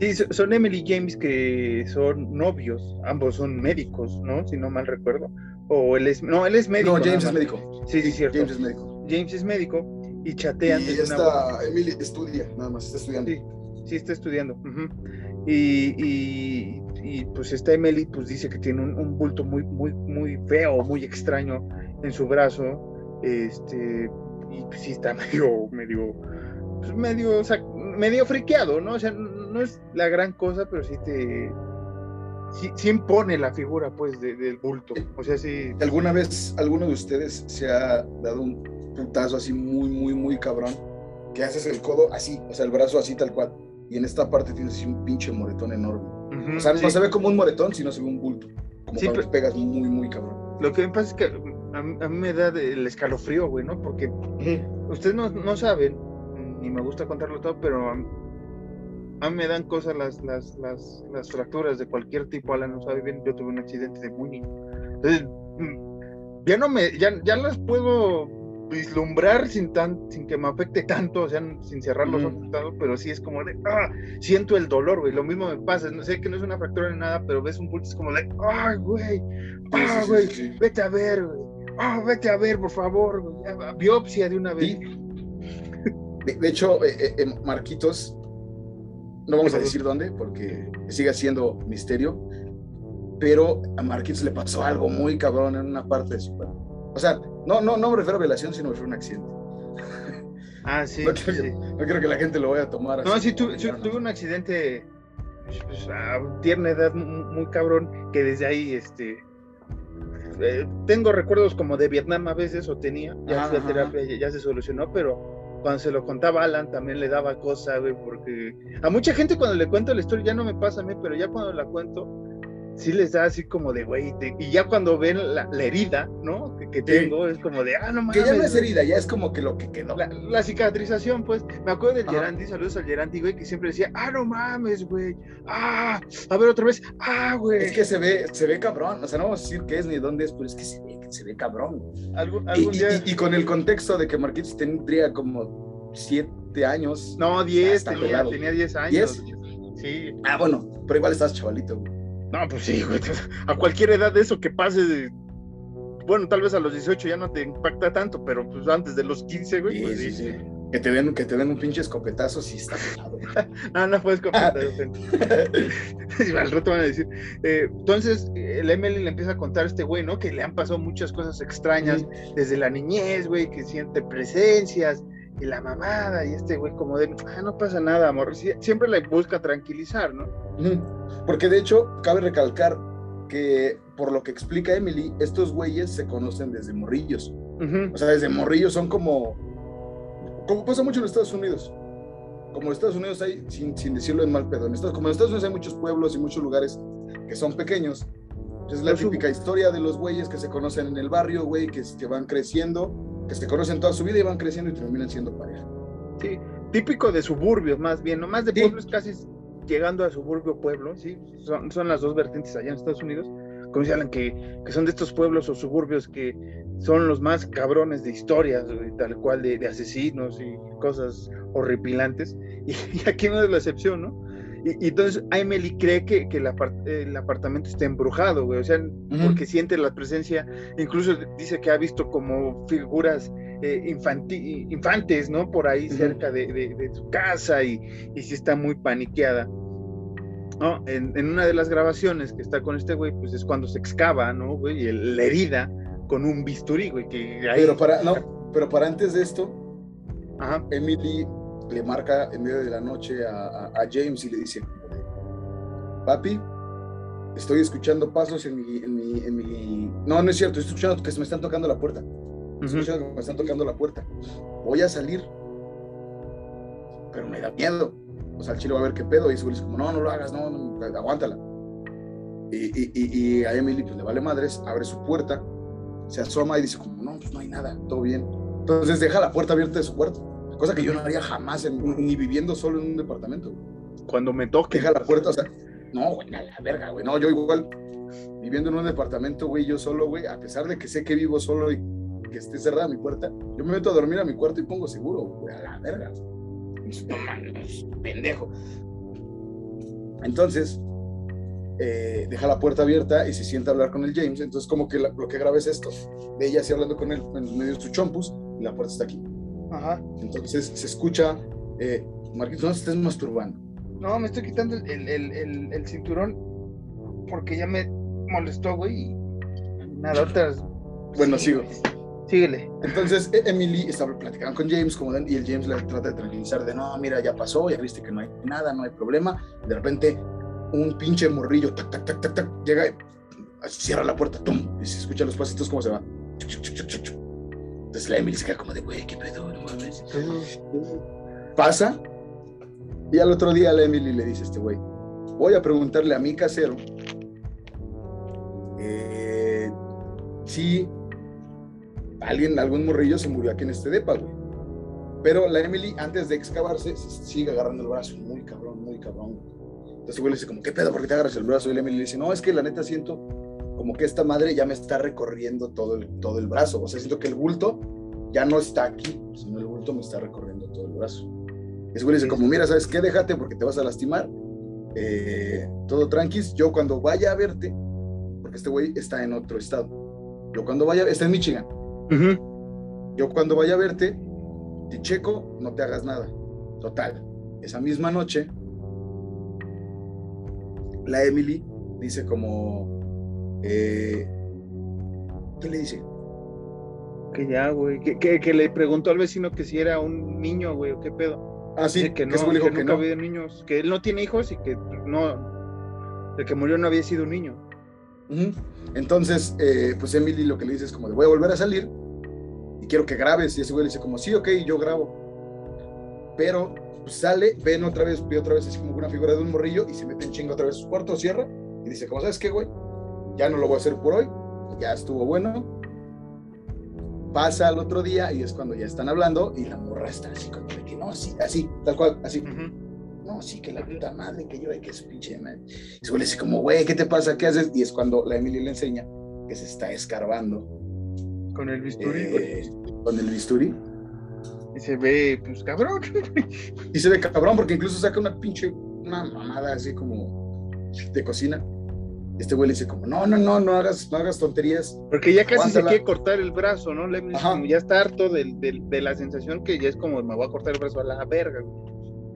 Sí, son Emily James que son novios, ambos son médicos, ¿no? Si no mal recuerdo. O él es, no, él es médico. No, James es médico. Sí, sí, cierto. James es médico. James es médico y chatean. Y esta Emily estudia, nada más, está estudiando. Sí, sí está estudiando. y, y, y, pues esta Emily pues dice que tiene un, un, bulto muy, muy, muy feo, muy extraño en su brazo. Este, y pues sí está medio, medio, pues medio, o sea, medio friqueado, ¿no? O sea, no es la gran cosa, pero sí te, sí, impone la figura, pues, del bulto. O sea, sí. ¿Alguna vez alguno de ustedes se ha dado un putazo así muy, muy, muy cabrón? Que haces el codo así, o sea, el brazo así tal cual. Y en esta parte tienes así un pinche moretón enorme. o sea, no se ve como un moretón, sino se ve un bulto. Como cuando te pegas muy, muy cabrón. Lo que me pasa es que a, mí, me da el escalofrío, güey, ¿no? Porque ustedes no, no saben, ni me gusta contarlo todo, pero a mí me dan cosas las, las, las, las fracturas de cualquier tipo. Alan no sabe bien, yo tuve un accidente de muy niño. Entonces, mm, ya no me, ya, ya las puedo vislumbrar sin tan, sin que me afecte tanto, o sea, sin cerrar los ojos tanto, pero sí es como de, ah, siento el dolor, güey, lo mismo me pasa, no sé que no es una fractura ni nada, pero ves un pulso es como de, ay, güey, ah, güey, vete a ver, güey, ah, vete a ver, por favor, güey, biopsia de una vez. De, hecho, eh, eh, eh, Marquitos, no vamos a decir dónde, porque sigue siendo misterio, pero a Marquitos le pasó algo muy cabrón en una parte de su cuerpo o sea, no, no, no me refiero a violación, sino que fue un accidente. Ah, sí. no, creo, que la gente lo vaya a tomar así. No, sí, tuve un accidente pues, a tierna edad muy, cabrón, que desde ahí, este, eh, tengo recuerdos como de Vietnam a veces, o tenía, ya la terapia ya, se solucionó, pero cuando se lo contaba Alan también le daba cosa, güey, porque a mucha gente cuando le cuento la historia ya no me pasa a mí, pero ya cuando la cuento, sí les da así como de, güey, y ya cuando ven la, herida, ¿no? Que, tengo, es como de, ah, no mames. Que ya no es herida, ya es como que lo que quedó. La, cicatrización, pues, me acuerdo del Gerandi, saludos al Gerandi, güey, que siempre decía, ah, no mames, güey, ah, a ver otra vez, ah, güey. Es que se ve, se ve cabrón, o sea, no vamos a decir qué es ni dónde es, pero es que se ve, se ve cabrón. ¿Algún, y, con el contexto de que Marquitos tendría como siete años. No, diez, tenía, tenía diez años. ¿Diez? Sí. Ah, bueno, pero igual estás chavalito, güey. No, pues sí, güey. A cualquier edad de eso que pase, bueno, tal vez a los 18 ya no te impacta tanto, pero pues antes de los 15, güey, pues sí, sí. Que te den, que te den un pinche escopetazo, sí está pesado. no, no fue escopetazo. al rato van a decir. Eh, entonces, el Emily le empieza a contar a este güey, ¿no? Que le han pasado muchas cosas extrañas desde la niñez, güey, que siente presencias y la mamada, y este güey como de, ah, no pasa nada, amor. siempre le busca tranquilizar, ¿no? Porque de hecho, cabe recalcar que por lo que explica Emily, estos güeyes se conocen desde morrillos. O sea, desde morrillos son como, como pasa mucho en Estados Unidos. Como en Estados Unidos hay, sin, sin decirlo en mal pedo, en Estados, como en Estados Unidos hay muchos pueblos y muchos lugares que son pequeños. Es la típica historia de los güeyes que se conocen en el barrio, güey, que, que van creciendo, que se conocen toda su vida y van creciendo y terminan siendo pareja. Sí, típico de suburbios más bien, no más de pueblos casi llegando a suburbio pueblo, ¿sí? Son, son las dos vertientes allá en Estados Unidos, como se hablan, que, que son de estos pueblos o suburbios que son los más cabrones de historias, tal cual, de, de asesinos y cosas horripilantes, y, aquí no es la excepción, ¿no? Y, entonces Emily cree que, que el, el, apartamento está embrujado, güey, o sea, porque siente la presencia, incluso dice que ha visto como figuras eh, infantes, ¿no? Por ahí cerca de, de, su casa y, y sí está muy paniqueada. ¿no? En, en, una de las grabaciones que está con este güey, pues es cuando se excava, ¿no, güey? Y la herida con un bisturí, güey, que Pero para, no, pero para antes de esto, Emily le marca en medio de la noche a, a, James y le dice, papi, estoy escuchando pasos en mi, en mi, en mi... No, no es cierto, estoy escuchando que se me están tocando la puerta me están tocando la puerta. Voy a salir, pero me da miedo. O sea, el chile va a ver qué pedo. Y su dice como, no, no lo hagas, no, no aguántala. Y, y, y, a Emily pues le vale madres, abre su puerta, se asoma y dice como, no, pues no hay nada, todo bien. Entonces deja la puerta abierta de su cuarto, cosa que yo no haría jamás, ni viviendo solo en un departamento. Cuando me toque. Deja la puerta, o sea, no, güey, a la verga, güey, no, yo igual, viviendo en un departamento, güey, yo solo, güey, a pesar de que sé que vivo solo y que esté cerrada mi puerta, yo me meto a dormir a mi cuarto y pongo seguro, güey, a la verga. No mames, pendejo. Entonces, eh, deja la puerta abierta y se sienta a hablar con el James. Entonces, como que lo que graba es esto: de ella así hablando con él en medio de su chompus y la puerta está aquí. Ajá. Entonces se escucha, eh, Marquitos, no estés masturbando. No, me estoy quitando el, el, el, el cinturón porque ya me molestó, güey. Nada, otras. Bueno, sigo. Síguele. Entonces e-, Emily estaba platicando con James como y el James le trata de tranquilizar de no, mira, ya pasó, ya viste que no hay nada, no hay problema. De repente un pinche morrillo, tac, tac, tac, tac, tac, llega y cierra la puerta, tum, y se escucha los pasitos como se va. Entonces la Emily se queda como de, güey, qué pedo, Pasa y al otro día la Emily le dice a este güey, voy a preguntarle a mi casero eh, si alguien, algún morrillo se murió aquí en este depa, güey. Pero la Emily, antes de excavarse, sigue agarrando el brazo, muy cabrón, muy cabrón. Entonces, güey le dice, como, ¿qué pedo? ¿Por qué te agarras el brazo? Y la Emily le dice, no, es que la neta siento como que esta madre ya me está recorriendo todo el, todo el brazo. O sea, siento que el bulto ya no está aquí, sino el bulto me está recorriendo todo el brazo. Ese güey dice como, mira, ¿sabes qué? Déjate porque te vas a lastimar. Eh, todo tranquis. Yo cuando vaya a verte, porque este güey está en otro estado. Yo cuando vaya, está en Michigan. Yo cuando vaya a verte, te checo, no te hagas nada. Total. Esa misma noche, la Emily dice como, eh, ¿qué le dice? Que ya, güey, que, que, le preguntó al vecino que si era un niño, güey, o qué pedo. Ah, sí, que, no, que, nunca no. había niños, que él no tiene hijos y que no, el que murió no había sido un niño. Entonces, eh, pues Emily lo que le dice es como de voy a volver a salir y quiero que grabes. Y ese güey le dice como, sí, ok, yo grabo. Pero pues, sale, ven otra vez, ve otra vez así como una figura de un morrillo y se mete en chingo otra vez su cuarto, cierra y dice, como, ¿sabes qué, güey? Ya no lo voy a hacer por hoy, ya estuvo bueno. Pasa al otro día y es cuando ya están hablando y la morra está así como de que no, así, así, tal cual, así no, sí, que la puta madre, que yo, que es pinche madre. Y se vuelve así como, güey, ¿qué te pasa? ¿Qué haces? Y es cuando la Emily le enseña que se está escarbando. Con el bisturí, eh, Con el bisturí. Y se ve, pues, cabrón. y se ve cabrón porque incluso saca una pinche, una mamada así como de cocina. Este güey le dice como, no, no, no, no hagas, no hagas tonterías. Porque ya casi se quiere cortar el brazo, ¿no? Le, como ya está harto de, de, la sensación que ya es como, me voy a cortar el brazo a la verga,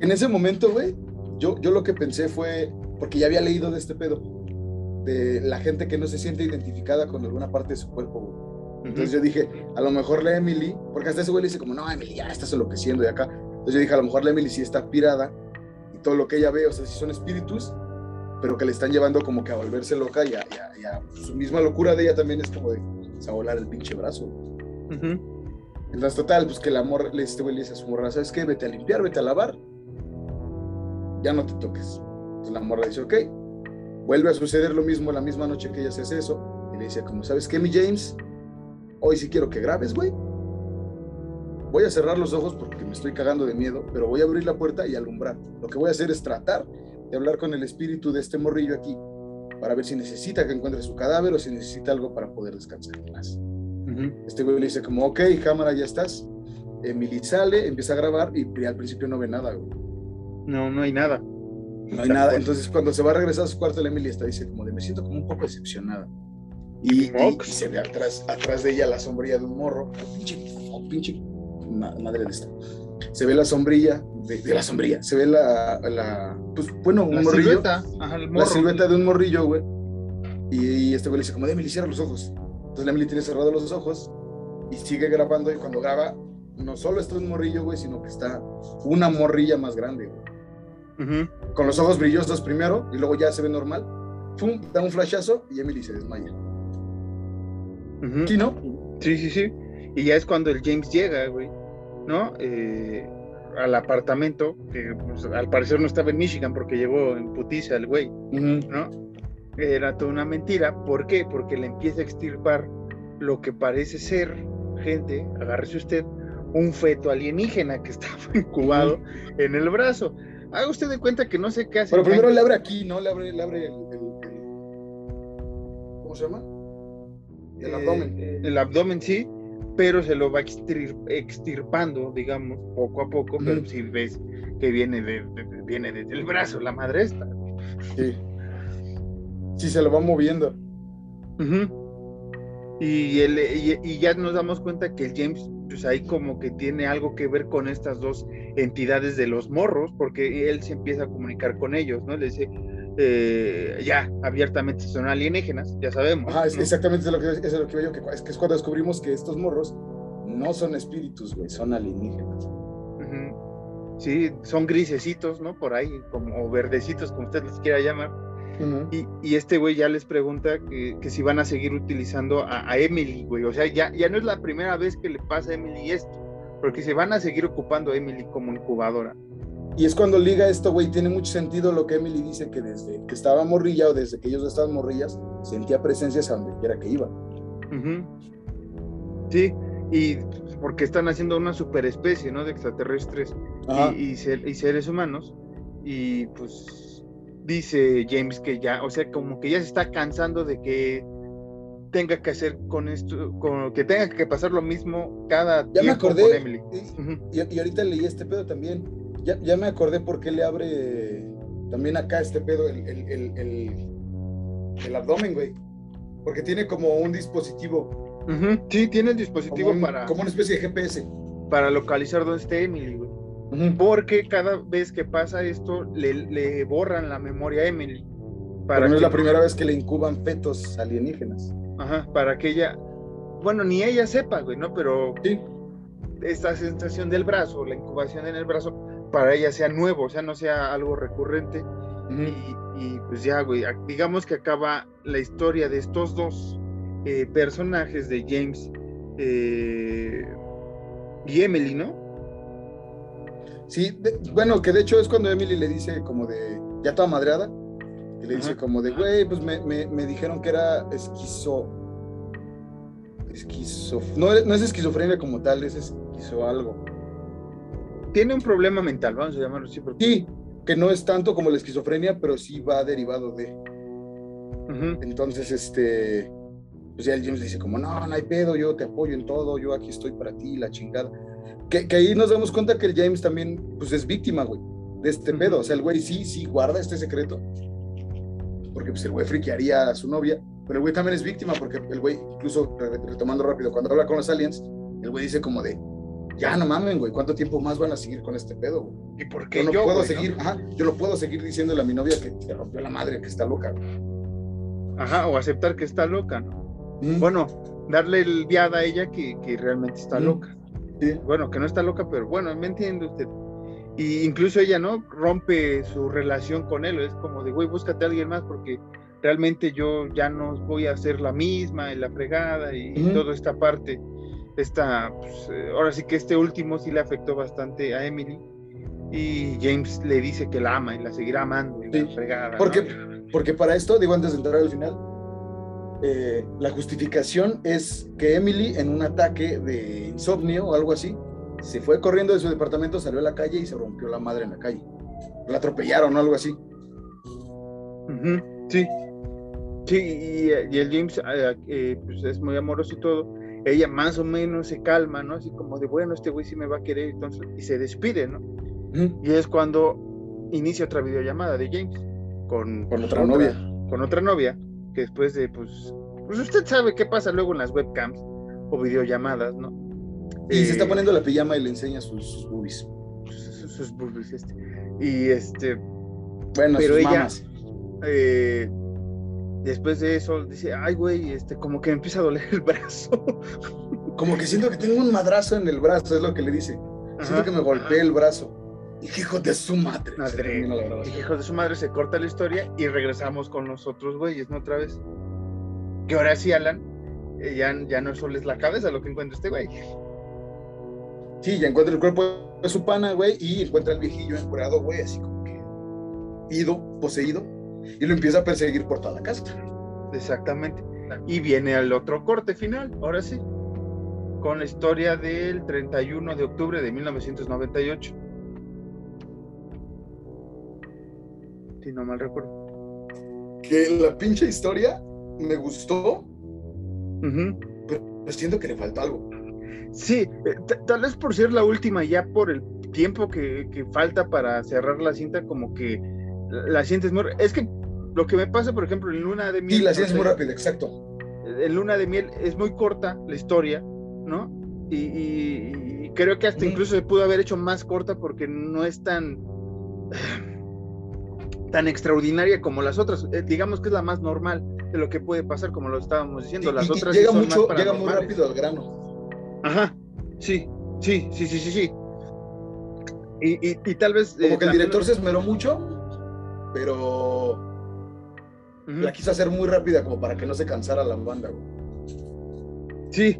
en ese momento, güey, yo, yo lo que pensé fue, porque ya había leído de este pedo, de la gente que no se siente identificada con alguna parte de su cuerpo, güey. Entonces yo dije, a lo mejor la Emily, porque hasta ese güey le dice como, no, Emily, ya estás enloqueciendo de acá. Entonces yo dije, a lo mejor la Emily sí está pirada y todo lo que ella ve, o sea, sí son espíritus, pero que le están llevando como que a volverse loca y a, su misma locura de ella también es como de pues, a volar el pinche brazo. Entonces, total, pues que el amor, este güey le dice a su morra, ¿sabes qué? Vete a limpiar, vete a lavar ya no te toques. Entonces la morra dice, ok, vuelve a suceder lo mismo la misma noche que ella se hace eso, y le dice, como, ¿sabes qué, mi James? Hoy sí quiero que grabes, güey. Voy a cerrar los ojos porque me estoy cagando de miedo, pero voy a abrir la puerta y alumbrar. Lo que voy a hacer es tratar de hablar con el espíritu de este morrillo aquí para ver si necesita que encuentre su cadáver o si necesita algo para poder descansar más. Este güey le dice como, ok, cámara, ya estás. Emily sale, empieza a grabar y al principio no ve nada, güey. No, no hay nada. No hay nada. Entonces, cuando se va a regresar a su cuarto, la Emily está dice como de me siento como un poco decepcionada. Y, se ve atrás, atrás de ella la sombrilla de un morro. Pinche, pinche madre de esta. Se ve la sombrilla de, la sombrilla. Se ve la, la pues bueno, un morrillo. Silueta. La silueta de un morrillo, güey. Y, este güey le dice como de Emily, cierra los ojos. Entonces la Emily tiene cerrados los ojos y sigue grabando y cuando graba no solo está un morrillo, güey, sino que está una morrilla más grande, güey con los ojos brillosos primero y luego ya se ve normal. Da un flashazo y Emily se desmaya. ¿Sí, no? Sí, sí, sí. Y ya es cuando el James llega, güey, ¿no? Eh, al apartamento, que pues, al parecer no estaba en Michigan porque llegó en putiza el güey, ¿no? Era toda una mentira. ¿Por qué? Porque le empieza a extirpar lo que parece ser, gente, agárrese usted, un feto alienígena que estaba incubado en el brazo. Haga usted de cuenta que no sé qué hace. Pero primero le abre aquí, ¿no? Le abre, le abre el, ¿Cómo se llama? El eh, abdomen. El abdomen, sí, pero se lo va extirpando, digamos, poco a poco, pero si ves que viene, de, viene desde el brazo, la madre esta. Sí. Sí, se lo va moviendo. y, el, y, ya nos damos cuenta que el James pues ahí como que tiene algo que ver con estas dos entidades de los morros, porque él se empieza a comunicar con ellos, ¿no? Le dice, eh, ya, abiertamente son alienígenas, ya sabemos. Ajá, exactamente es lo que, es lo que veo, que es, que es cuando descubrimos que estos morros no son espíritus, güey, son alienígenas. Sí, son grisecitos, ¿no? Por ahí, como o verdecitos, como usted les quiera llamar y, este güey ya les pregunta que, si van a seguir utilizando a, Emily, güey. O sea, ya, ya no es la primera vez que le pasa a Emily esto, porque se van a seguir ocupando a Emily como incubadora. Y es cuando liga esto, güey, tiene mucho sentido lo que Emily dice, que desde que estaba morrilla o desde que ellos estaban morrillas, sentía presencias a donde quiera que iba. Sí, y porque están haciendo una superespecie, ¿no? De extraterrestres y, y seres humanos. Y pues dice James que ya, o sea, como que ya se está cansando de que tenga que hacer con esto, con que tenga que pasar lo mismo cada ya me acordé, con Emily. Y, y, ahorita leí este pedo también. Ya, ya, me acordé por qué le abre también acá este pedo el, el, el, el abdomen, güey. Porque tiene como un dispositivo. Sí, tiene el dispositivo para. Como una especie de GPS. Para localizar dónde está Emily, güey. Porque cada vez que pasa esto, le, le borran la memoria a Emily. Para no es la primera vez que le incuban fetos alienígenas. Ajá, para que ella. Bueno, ni ella sepa, güey, ¿no? Pero. Sí. Esta sensación del brazo, la incubación en el brazo, para ella sea nuevo, o sea, no sea algo recurrente. y, pues ya, güey, digamos que acaba la historia de estos dos eh, personajes de James eh, y Emily, ¿no? Sí, bueno, que de hecho es cuando Emily le dice como de, ya toda madreada, y le dice como de, güey, pues me, me, dijeron que era esquizo, esquizo, no, no es esquizofrenia como tal, es esquizo algo tiene un problema mental, vamos a llamarlo así. Sí, que no es tanto como la esquizofrenia, pero sí va derivado de. Entonces, este, pues ya el James dice como, no, no hay pedo, yo te apoyo en todo, yo aquí estoy para ti, la chingada. Que, ahí nos damos cuenta que el James también, pues es víctima, güey, de este pedo. O sea, el güey sí, sí guarda este secreto, porque pues el güey friquearía a su novia, pero el güey también es víctima, porque el güey, incluso retomando rápido, cuando habla con los aliens, el güey dice como de, ya no mamen, güey, ¿cuánto tiempo más van a seguir con este pedo, güey? ¿Y por qué yo no puedo seguir, ajá, yo no puedo seguir diciéndole a mi novia que te rompió la madre, que está loca. Ajá, o aceptar que está loca, ¿no? Bueno, darle el viada a ella que, que realmente está loca. Sí. Bueno, que no está loca, pero bueno, me entiende usted. Y incluso ella, ¿no? Rompe su relación con él, es como de, güey, búscate a alguien más porque realmente yo ya no voy a ser la misma en la fregada y toda esta parte esta, pues, eh, ahora sí que este último sí le afectó bastante a Emily y James le dice que la ama y la seguirá amando y la fregada. Porque, porque para esto, digo antes de entrar al final, eh, la justificación es que Emily en un ataque de insomnio o algo así, se fue corriendo de su departamento, salió a la calle y se rompió la madre en la calle. La atropellaron o algo así. Sí, sí, y, el James eh, pues es muy amoroso y todo, ella más o menos se calma, ¿no? Así como de, bueno, este güey sí me va a querer, entonces, y se despide, ¿no? Y es cuando inicia otra videollamada de James con, con otra, novia. Con otra novia, que después de, pues, pues usted sabe qué pasa luego en las webcams o videollamadas, ¿no? Y se está eh, poniendo la pijama y le enseña sus, boobies. Sus, boobies, este. Y este. Bueno, pero ella, Eh, Después de eso dice, ay, güey, este, como que me empieza a doler el brazo. Como que siento que tengo un madrazo en el brazo, es lo que le dice. Siento que me golpeé el brazo. Y hijo de su madre. madre. hijo de su madre se corta la historia y regresamos con los otros güeyes, ¿no? Otra vez. Que ahora sí, Alan, eh, ya, ya no solo es la cabeza lo que encuentra este güey. Sí, ya encuentra el cuerpo de su pana, güey, y encuentra el viejillo encurado, güey, así como que ido, poseído y lo empieza a perseguir por toda la casa. Exactamente. Y viene al otro corte final, ahora sí, con la historia del 31 de octubre de 1998. Si no mal recuerdo. Que la pinche historia me gustó, pero siento que le falta algo. Sí, eh, tal vez por ser la última, ya por el tiempo que, que falta para cerrar la cinta, como que la sientes muy... Es que lo que me pasa, por ejemplo, en Luna de Miel... Sí, la sientes muy rápido, exacto. En Luna de Miel es muy corta la historia, ¿no? Y, creo que hasta incluso se pudo haber hecho más corta porque no es tan tan extraordinaria como las otras. Eh, digamos que es la más normal de lo que puede pasar, como lo estábamos diciendo. Las otras llega mucho, llega muy rápido al grano. Ajá, sí, sí, sí, sí, sí, sí. Y, tal vez. Como que el director se esmeró mucho pero la quiso hacer muy rápida como para que no se cansara la banda, Sí,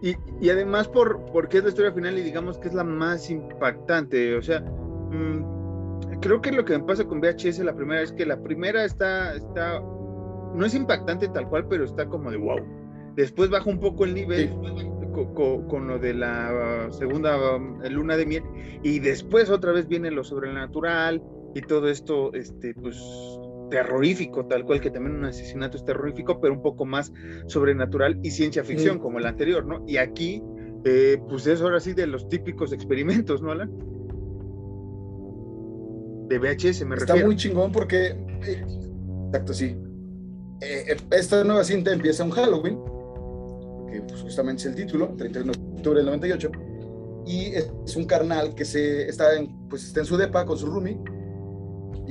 y, además por, porque es la historia final y digamos que es la más impactante, o sea, mm, creo que lo que me pasa con VHS la primera es que la primera está, está, no es impactante tal cual, pero está como de wow. Después baja un poco el nivel con, lo de la segunda luna de miel y después otra vez viene lo sobrenatural y todo esto, este, pues terrorífico, tal cual que también un asesinato es terrorífico, pero un poco más sobrenatural y ciencia ficción como el anterior, ¿no? Y aquí, eh, pues es ahora sí de los típicos experimentos, ¿no, Alan? De VHS, me Está muy chingón porque, eh, exacto, sí. Eh, esta nueva cinta empieza un Halloween, que pues, justamente es el título, 31 de octubre del 98, y es un carnal que se, está, en, pues, está en su depa con su roomie,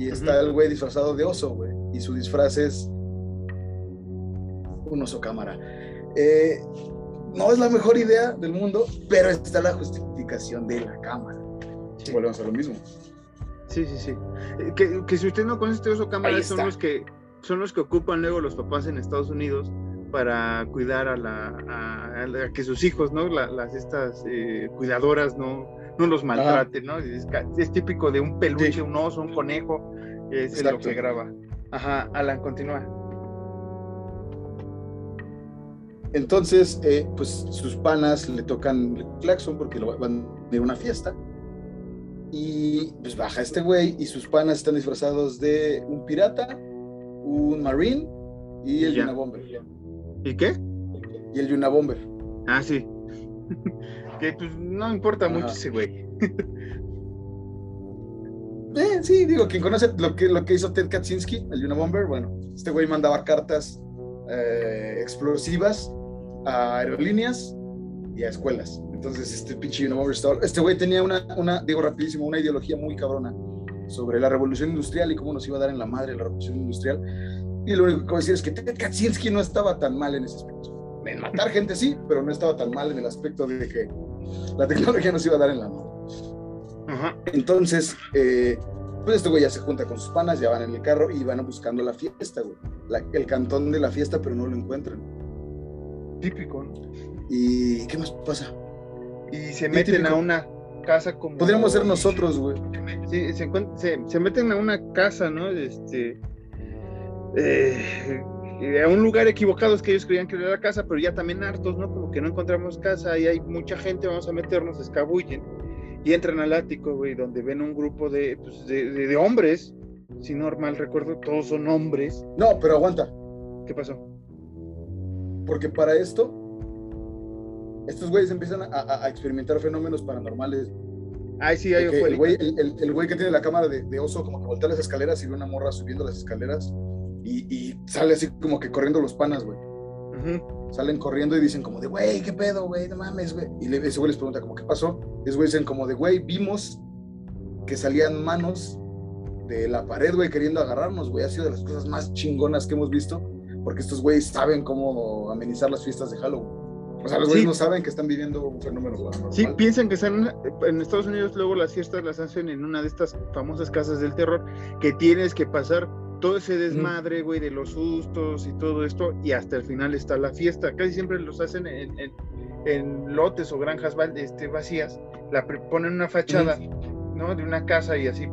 y está el güey disfrazado de oso, güey. Y su disfraz es un oso cámara. Eh, no es la mejor idea del mundo, pero está la justificación de la cámara. Volvemos a lo mismo. Sí, sí, sí. Eh, que, si usted no conoce este oso cámara, son los que son los que ocupan luego los papás en Estados Unidos para cuidar a la a, que sus hijos, ¿no? las estas eh, cuidadoras no no los maltrate, ¿no? Es, típico de un peluche, un oso, un conejo, es lo que graba. Ajá, Alan, continúa. Entonces, eh, pues sus panas le tocan el claxon porque lo van de una fiesta. Y pues baja este güey y sus panas están disfrazados de un pirata, un marine y el Yuna Bomber. ¿Y qué? Y el Yuna Bomber. Ah, sí. que pues no importa mucho ese güey. eh, sí, digo, quien conoce lo que, lo que hizo Ted Kaczynski, el Unabomber, bueno, este güey mandaba cartas eh, explosivas a aerolíneas y a escuelas. Entonces, este pinche Unabomber este güey tenía una, una, digo rapidísimo, una ideología muy cabrona sobre la revolución industrial y cómo nos iba a dar en la madre la revolución industrial. Y lo único que a decir es que Ted Kaczynski no estaba tan mal en ese aspecto. En matar gente sí, pero no estaba tan mal en el aspecto de que la tecnología nos iba a dar en la mano. Entonces, eh, pues este güey ya se junta con sus panas, ya van en el carro y van buscando la fiesta, güey. el cantón de la fiesta, pero no lo encuentran. Típico, ¿Y qué más pasa? Y se meten a una casa como... Podríamos ser nosotros, güey. Sí, se, meten a una casa, ¿no? Este... Eh, a un lugar equivocado es que ellos creían que era la casa, pero ya también hartos, ¿no? Como que no encontramos casa y hay mucha gente, vamos a meternos, escabullen y entran al ático, güey, donde ven un grupo de, pues, de, hombres, si normal recuerdo, todos son hombres. No, pero aguanta. ¿Qué pasó? Porque para esto, estos güeyes empiezan a, experimentar fenómenos paranormales. Ay, sí, hay el güey, el, güey que tiene la cámara de, de, oso, como que voltea las escaleras y ve una morra subiendo las escaleras y, sale así como que corriendo los panas, güey. Salen corriendo y dicen como de, güey, ¿qué pedo, güey? No mames, güey. Y ese güey les pregunta como, ¿qué pasó? Y esos güey dicen como de, güey, vimos que salían manos de la pared, güey, queriendo agarrarnos, güey. Ha sido de las cosas más chingonas que hemos visto, porque estos güeyes saben cómo amenizar las fiestas de Halloween. O sea, los güeyes no saben que están viviendo un fenómeno paranormal. Sí, piensan que están en Estados Unidos, luego las fiestas las hacen en una de estas famosas casas del terror, que tienes que pasar todo ese desmadre, güey, de los sustos y todo esto, y hasta el final está la fiesta. Casi siempre los hacen en, en, lotes o granjas este, vacías, la ponen una fachada, ¿no? De una casa y así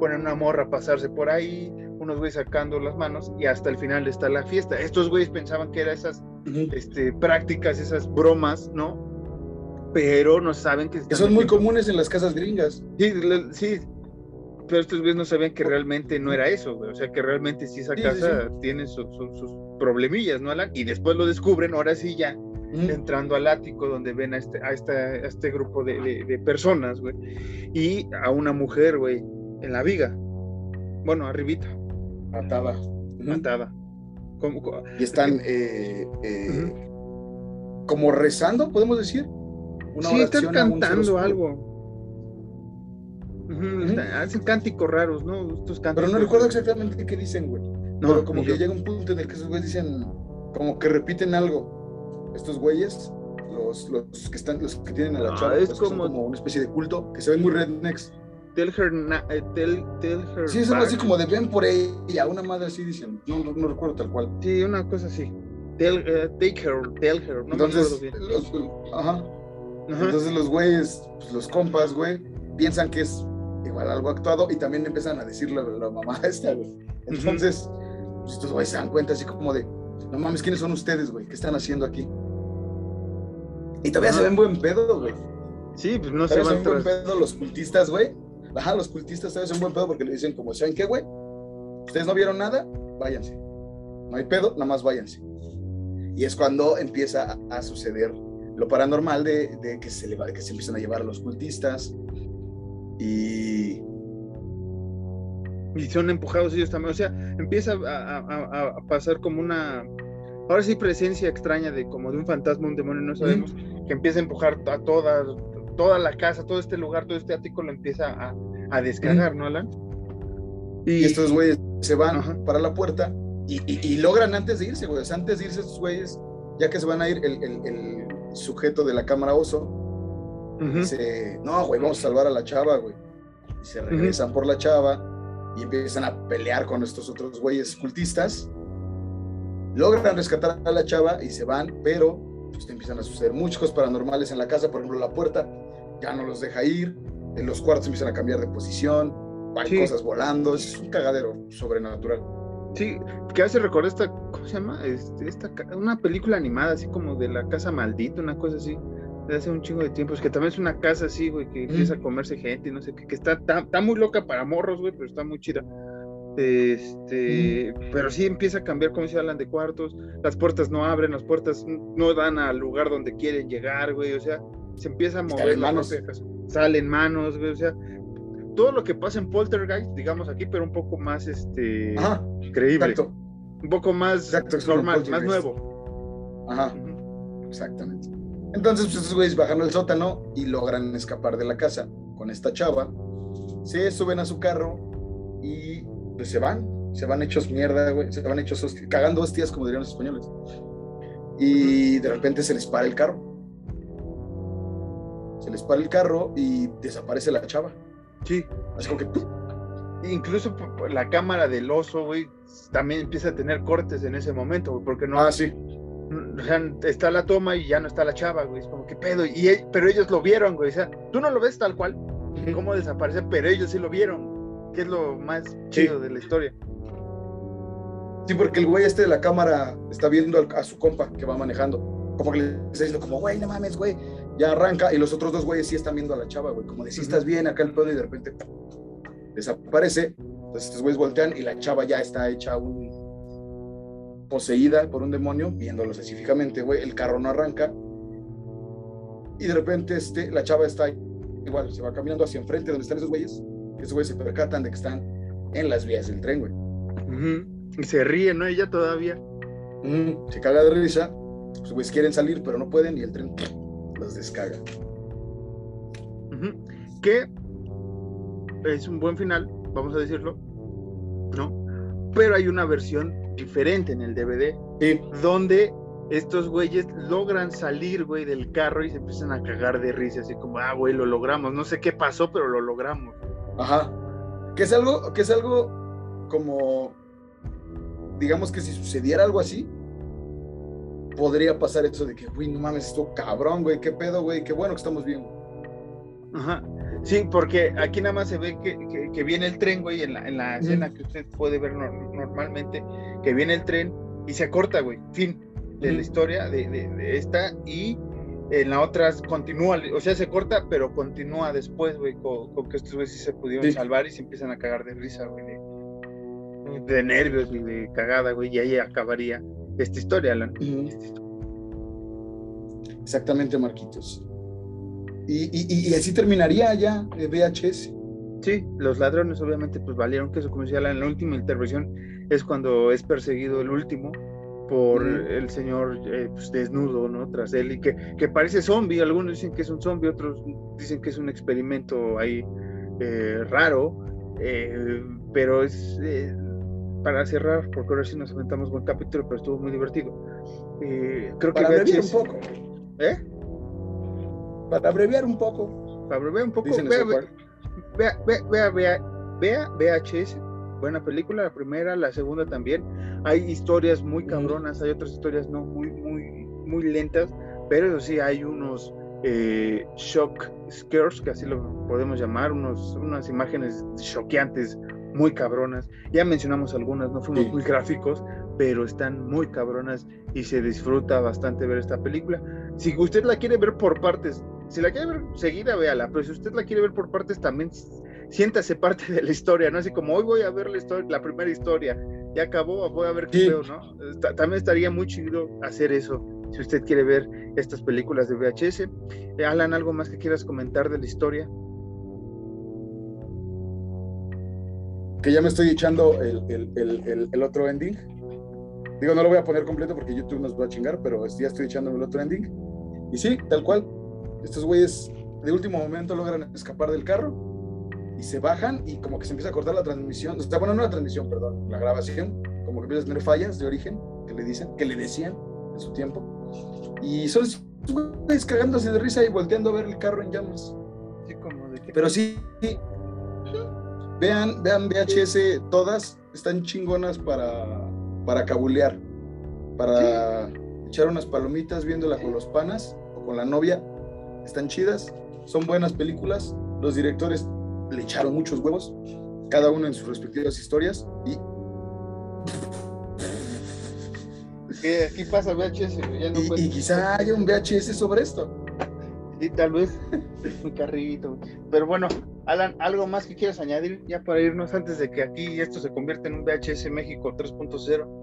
ponen una morra a pasarse por ahí, unos güeyes sacando las manos, y hasta el final está la fiesta. Estos güeyes pensaban que eran esas este, prácticas, esas bromas, ¿no? Pero no saben que... son muy comunes en las casas gringas. Sí, sí, pero estos güeyes no sabían que realmente no era eso, güey. O sea, que realmente sí esa casa tiene sus problemillas, ¿no, Alan? Y después lo descubren, ahora sí ya, entrando al ático donde ven a este, a este grupo de, personas, güey. Y a una mujer, güey, en la viga. Bueno, arribita. Atada. Atada. y están eh, eh, como rezando, podemos decir. Una sí, están cantando algo Hacen cánticos raros, ¿no? Estos Pero no recuerdo exactamente qué dicen, güey. No, Pero como que llega un punto en el que esos güeyes dicen, como que repiten algo. Estos güeyes, los, los que están, los que tienen a la ah, chava, es pues, como... como una especie de culto, que se ven muy rednecks. Tell her, eh, tell, tell her sí, es algo así como de ven por ella, una madre así dicen, no, no, recuerdo tal cual. Sí, una cosa así. Tell, uh, take her, tell her, no Entonces, me. Los, ajá. ajá. Entonces los güeyes, pues, los compas, güey, piensan que es igual algo actuado y también empiezan a decirle a la mamá esta, güey. Entonces, pues, estos güeyes se dan cuenta así como de, no mames, ¿quiénes son ustedes, güey? ¿Qué están haciendo aquí? Y todavía se ven buen pedo, güey. Sí, pues no se van se ven buen pedo los cultistas, güey. Ajá, los cultistas todavía son buen pedo porque le dicen como, ¿saben qué, güey? Ustedes no vieron nada, váyanse. No hay pedo, nada más váyanse. Y es cuando empieza a, suceder lo paranormal de, que, se le va, que se empiezan a llevar a los cultistas y... Y son empujados ellos también. O sea, empieza a, pasar como una... Ahora sí, presencia extraña de como de un fantasma, un demonio, no sabemos, que empieza a empujar a toda, toda la casa, todo este lugar, todo este ático lo empieza a, a descargar, ¿no, Alan? Y, estos güeyes se van para la puerta y, logran antes de irse, güey. antes de irse estos güeyes, ya que se van a ir, el, sujeto de la cámara oso dice, no, güey, vamos a salvar a la chava, güey. Y se regresan por la chava y empiezan a pelear con estos otros güeyes cultistas. Logran rescatar a la chava y se van, pero pues, empiezan a suceder muchas cosas paranormales en la casa. Por ejemplo, la puerta ya no los deja ir, en los cuartos empiezan a cambiar de posición, van cosas volando, es un cagadero sobrenatural. Sí, que hace recordar esta, ¿cómo se llama? Este, esta, una película animada, así como de la casa maldita, una cosa así, de hace un chingo de tiempo, es que también es una casa así, güey, que empieza a comerse gente, no sé qué, que está, está, muy loca para morros, güey, pero está muy chida. Este, pero sí empieza a cambiar cómo se hablan de cuartos, las puertas no abren, las puertas no dan al lugar donde quieren llegar, güey, o sea, se empieza a mover manos. salen manos, güey, o sea, todo lo que pasa en Poltergeist, digamos aquí, pero un poco más este creíble. Un poco más normal, más nuevo. Ajá. Exactamente. Entonces, pues estos güeyes bajan al sótano y logran escapar de la casa con esta chava. Se suben a su carro y pues se van. Se van hechos mierda, güey. Se van hechos cagando hostias, como dirían los españoles. Y de repente se les para el carro. Se les para el carro y desaparece la chava. Sí. Así como que. Incluso la cámara del oso, güey, también empieza a tener cortes en ese momento, güey, porque no. Ah, sí. O sea, está la toma y ya no está la chava, güey. Es como que pedo. Y, e, pero ellos lo vieron, güey. O sea, tú no lo ves tal cual, cómo desaparece, pero ellos sí lo vieron. Que es lo más chido de la historia. Sí, porque el güey este de la cámara está viendo a su compa que va manejando. Como que le está diciendo, como, güey, no mames, güey ya arranca y los otros dos güeyes sí están viendo a la chava, güey, como de si estás bien acá el pedo y de repente desaparece. Entonces estos güeyes voltean y la chava ya está hecha un poseída por un demonio, viéndolos específicamente, güey, el carro no arranca y de repente este, la chava está igual, se va caminando hacia enfrente donde están esos güeyes, esos güeyes se percatan de que están en las vías del tren, güey. Y se ríe, ¿no? Ella todavía. Se caga de risa, los güeyes quieren salir, pero no pueden y el tren los descarga. Que es un buen final, vamos a decirlo, ¿no? Pero hay una versión diferente en el DVD, donde estos güeyes logran salir, güey, del carro y se empiezan a cagar de risa, así como, ah, güey, lo logramos, no sé qué pasó, pero lo logramos. Ajá. Que es algo, que es algo como, digamos que si sucediera algo así, podría pasar eso de que, güey, no mames, esto cabrón, güey, qué pedo, güey, qué bueno que estamos bien. Ajá. Sí, porque aquí nada más se ve que, que, viene el tren, güey, en la, en la escena que usted puede ver normalmente, que viene el tren y se corta, güey, fin de la historia de, de, esta y en la otra continúa, o sea, se corta, pero continúa después, güey, con, que estos güeyes se pudieron salvar y se empiezan a cagar de risa, güey, de, de nervios y de cagada, güey, y ahí acabaría esta historia, Alan. Exactamente, Marquitos. Y, así terminaría ya VHS. Sí, los ladrones obviamente pues valieron que su comercial en la última intervención es cuando es perseguido el último por el señor eh, pues, desnudo, ¿no? Tras él y que, que, parece zombie, algunos dicen que es un zombie, otros dicen que es un experimento ahí eh, raro, eh, pero es para cerrar, porque ahora sí nos aventamos buen capítulo, pero estuvo muy divertido. Eh, creo para que un poco. ¿Eh? Para abreviar un poco. Para abreviar un poco. Vea, vea, vea, vea, VHS. Buena película, la primera, la segunda también. Hay historias muy cabronas, hay otras historias no muy, muy, muy lentas, pero eso sí, hay unos eh, shock scares, que así lo podemos llamar, unos, unas imágenes choqueantes muy cabronas. Ya mencionamos algunas, no fuimos muy gráficos, pero están muy cabronas y se disfruta bastante ver esta película. Si usted la quiere ver por partes, si la quiere ver seguida, véala, pero si usted la quiere ver por partes, también siéntase parte de la historia, ¿no? Así como hoy voy a ver la, historia, la primera historia, ya acabó, voy a ver qué veo, ¿no? también estaría muy chido hacer eso, si usted quiere ver estas películas de VHS. Eh, Alan, ¿algo más que quieras comentar de la historia? Que ya me estoy echando el, el, otro ending. Digo, no lo voy a poner completo porque YouTube nos va a chingar, pero ya estoy echándome el otro ending. Y sí, tal cual, estos güeyes de último momento logran escapar del carro y se bajan y como que se empieza a cortar la transmisión, o sea, bueno, no la transmisión, perdón, la grabación, como que empieza a tener fallas de origen, que le dicen, que le decían en su tiempo. Y son güeyes cagándose de risa y volteando a ver el carro en llamas. Sí, como de Pero sí, vean, vean VHS, todas están chingonas para, para cabulear, para echar unas palomitas viéndola con los panas o con la novia. Están chidas, son buenas películas. Los directores le echaron muchos huevos, cada uno en sus respectivas historias y... Aquí pasa VHS, y, quizá haya un VHS sobre esto. Sí, tal vez, un carrito. Pero bueno, Alan, ¿algo más que quieras añadir ya para irnos antes de que aquí esto se convierta en un VHS México 3.0?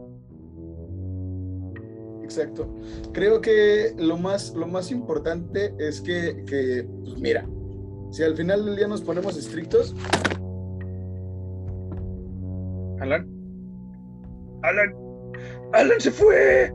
Exacto. Creo que lo más, lo más importante es que, que pues mira, si al final del día nos ponemos estrictos. Alan. Alan. Alan se fue.